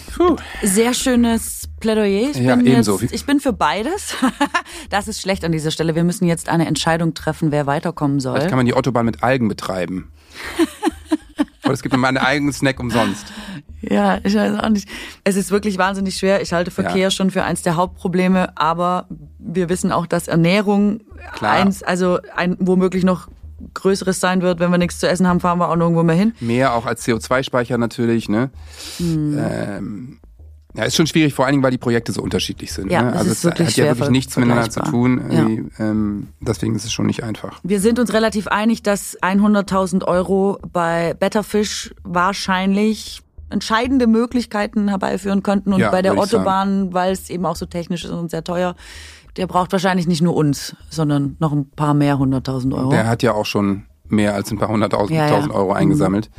sehr schönes Plädoyer. Ich Ja, bin, ebenso. jetzt, ich bin für beides. das ist schlecht an dieser Stelle. Wir müssen jetzt eine Entscheidung treffen, wer weiterkommen soll. Vielleicht kann man die Autobahn mit Algen betreiben. Oder es gibt immer einen eigenen Snack umsonst. Ja, ich weiß auch nicht. Es ist wirklich wahnsinnig schwer. Ich halte Verkehr Ja. schon für eins der Hauptprobleme, aber wir wissen auch, dass Ernährung Klar. eins, also ein womöglich noch größeres sein wird. Wenn wir nichts zu essen haben, fahren wir auch nirgendwo mehr hin. Mehr auch als CO2-Speicher natürlich, ne? Hm. Ähm, ja, ist schon schwierig, vor allen Dingen, weil die Projekte so unterschiedlich sind. Ja, ne? Also ist es hat ja wirklich nichts miteinander zu tun. Ja. Ähm, deswegen ist es schon nicht einfach. Wir sind uns relativ einig, dass 100.000 Euro bei Betterfish wahrscheinlich entscheidende Möglichkeiten herbeiführen könnten. Und Ja, bei der. Autobahn, weil es eben auch so technisch ist und sehr teuer, der braucht wahrscheinlich nicht nur uns, sondern noch ein paar mehr hunderttausend Euro. Der hat ja auch schon mehr als ein paar hunderttausend Ja, ja. Euro Mhm. eingesammelt.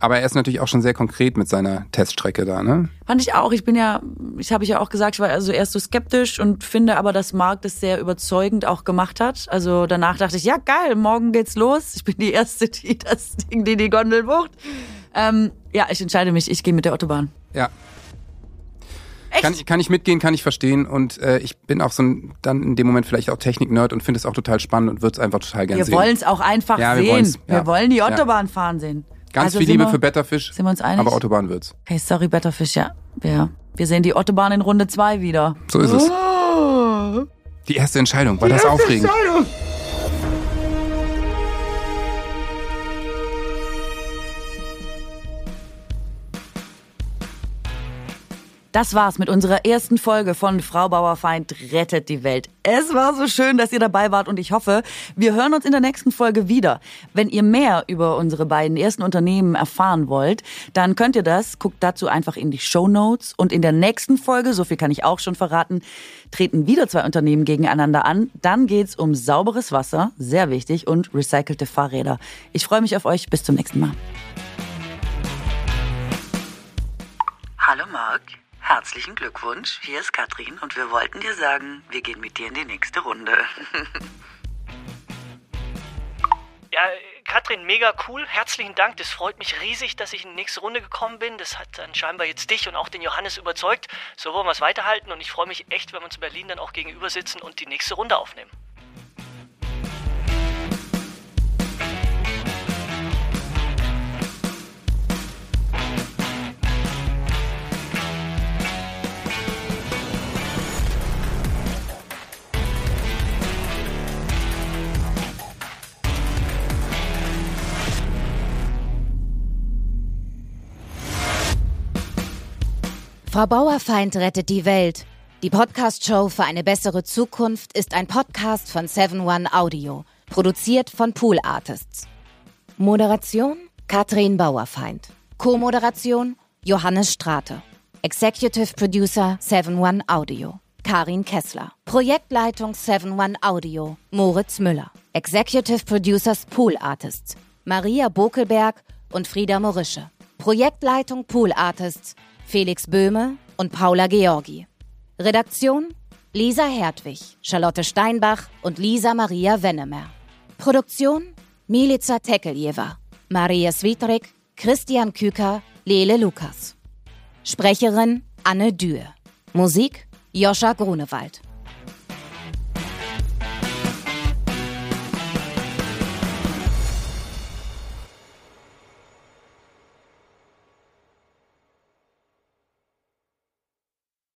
Aber er ist natürlich auch schon sehr konkret mit seiner Teststrecke da, ne? Fand ich auch. Ich bin ja, ich habe ich ja auch gesagt, ich war also erst so skeptisch und finde aber, dass Marc das sehr überzeugend auch gemacht hat. Also danach dachte ich, ja geil, morgen geht's los. Ich bin die erste, die das Ding, die die Gondel bucht. Ähm, ja, ich entscheide mich. Ich gehe mit der Autobahn. Ja. Echt? Kann, kann ich mitgehen, kann ich verstehen. Und äh, ich bin auch so ein, dann in dem Moment vielleicht auch Technik-Nerd und finde es auch total spannend und würde es einfach total gerne Wir sehen. wollen es auch einfach Ja, wir sehen. wollen's, Wir ja. wollen die Ja. Autobahn fahren sehen. Ganz Also viel Liebe wir- für Betterfish. Sind wir uns einig? Aber Autobahn wird's. Okay, sorry, Betterfish, ja. Wir, wir sehen die Autobahn in Runde zwei wieder. So ist es. Die erste Entscheidung. War das aufregend? Das war's mit unserer ersten Folge von Frau Bauerfeind rettet die Welt. Es war so schön, dass ihr dabei wart und ich hoffe, wir hören uns in der nächsten Folge wieder. Wenn ihr mehr über unsere beiden ersten Unternehmen erfahren wollt, dann könnt ihr das, guckt dazu einfach in die Show Notes und in der nächsten Folge, so viel kann ich auch schon verraten, treten wieder zwei Unternehmen gegeneinander an. Dann geht's um sauberes Wasser, sehr wichtig, und recycelte Fahrräder. Ich freue mich auf euch. Bis zum nächsten Mal. Hallo Marc, herzlichen Glückwunsch. Hier ist Katrin und wir wollten dir sagen, wir gehen mit dir in die nächste Runde. Ja, Katrin, mega cool. Herzlichen Dank. Das freut mich riesig, dass ich in die nächste Runde gekommen bin. Das hat dann scheinbar jetzt dich und auch den Johannes überzeugt. So wollen wir es weiterhalten und ich freue mich echt, wenn wir uns in Berlin dann auch gegenüber sitzen und die nächste Runde aufnehmen. Frau Bauerfeind rettet die Welt. Die Podcast-Show für eine bessere Zukunft ist ein Podcast von 7-One Audio, produziert von Pool Artists. Moderation Katrin Bauerfeind. Co-Moderation Johannes Strate. Executive Producer 7-One Audio. Karin Kessler. Projektleitung 7-One Audio. Moritz Müller. Executive Producers Pool Artists. Maria Bokelberg und Frieda Morische. Projektleitung Pool Artists. Felix Böhme und Paula Georgi. Redaktion Lisa Hertwig, Charlotte Steinbach und Lisa Maria Wennemer. Produktion Milica Tekeljeva, Maria Svitrik, Christian Küker, Lele Lukas. Sprecherin Anne Dürr. Musik Joscha Grunewald.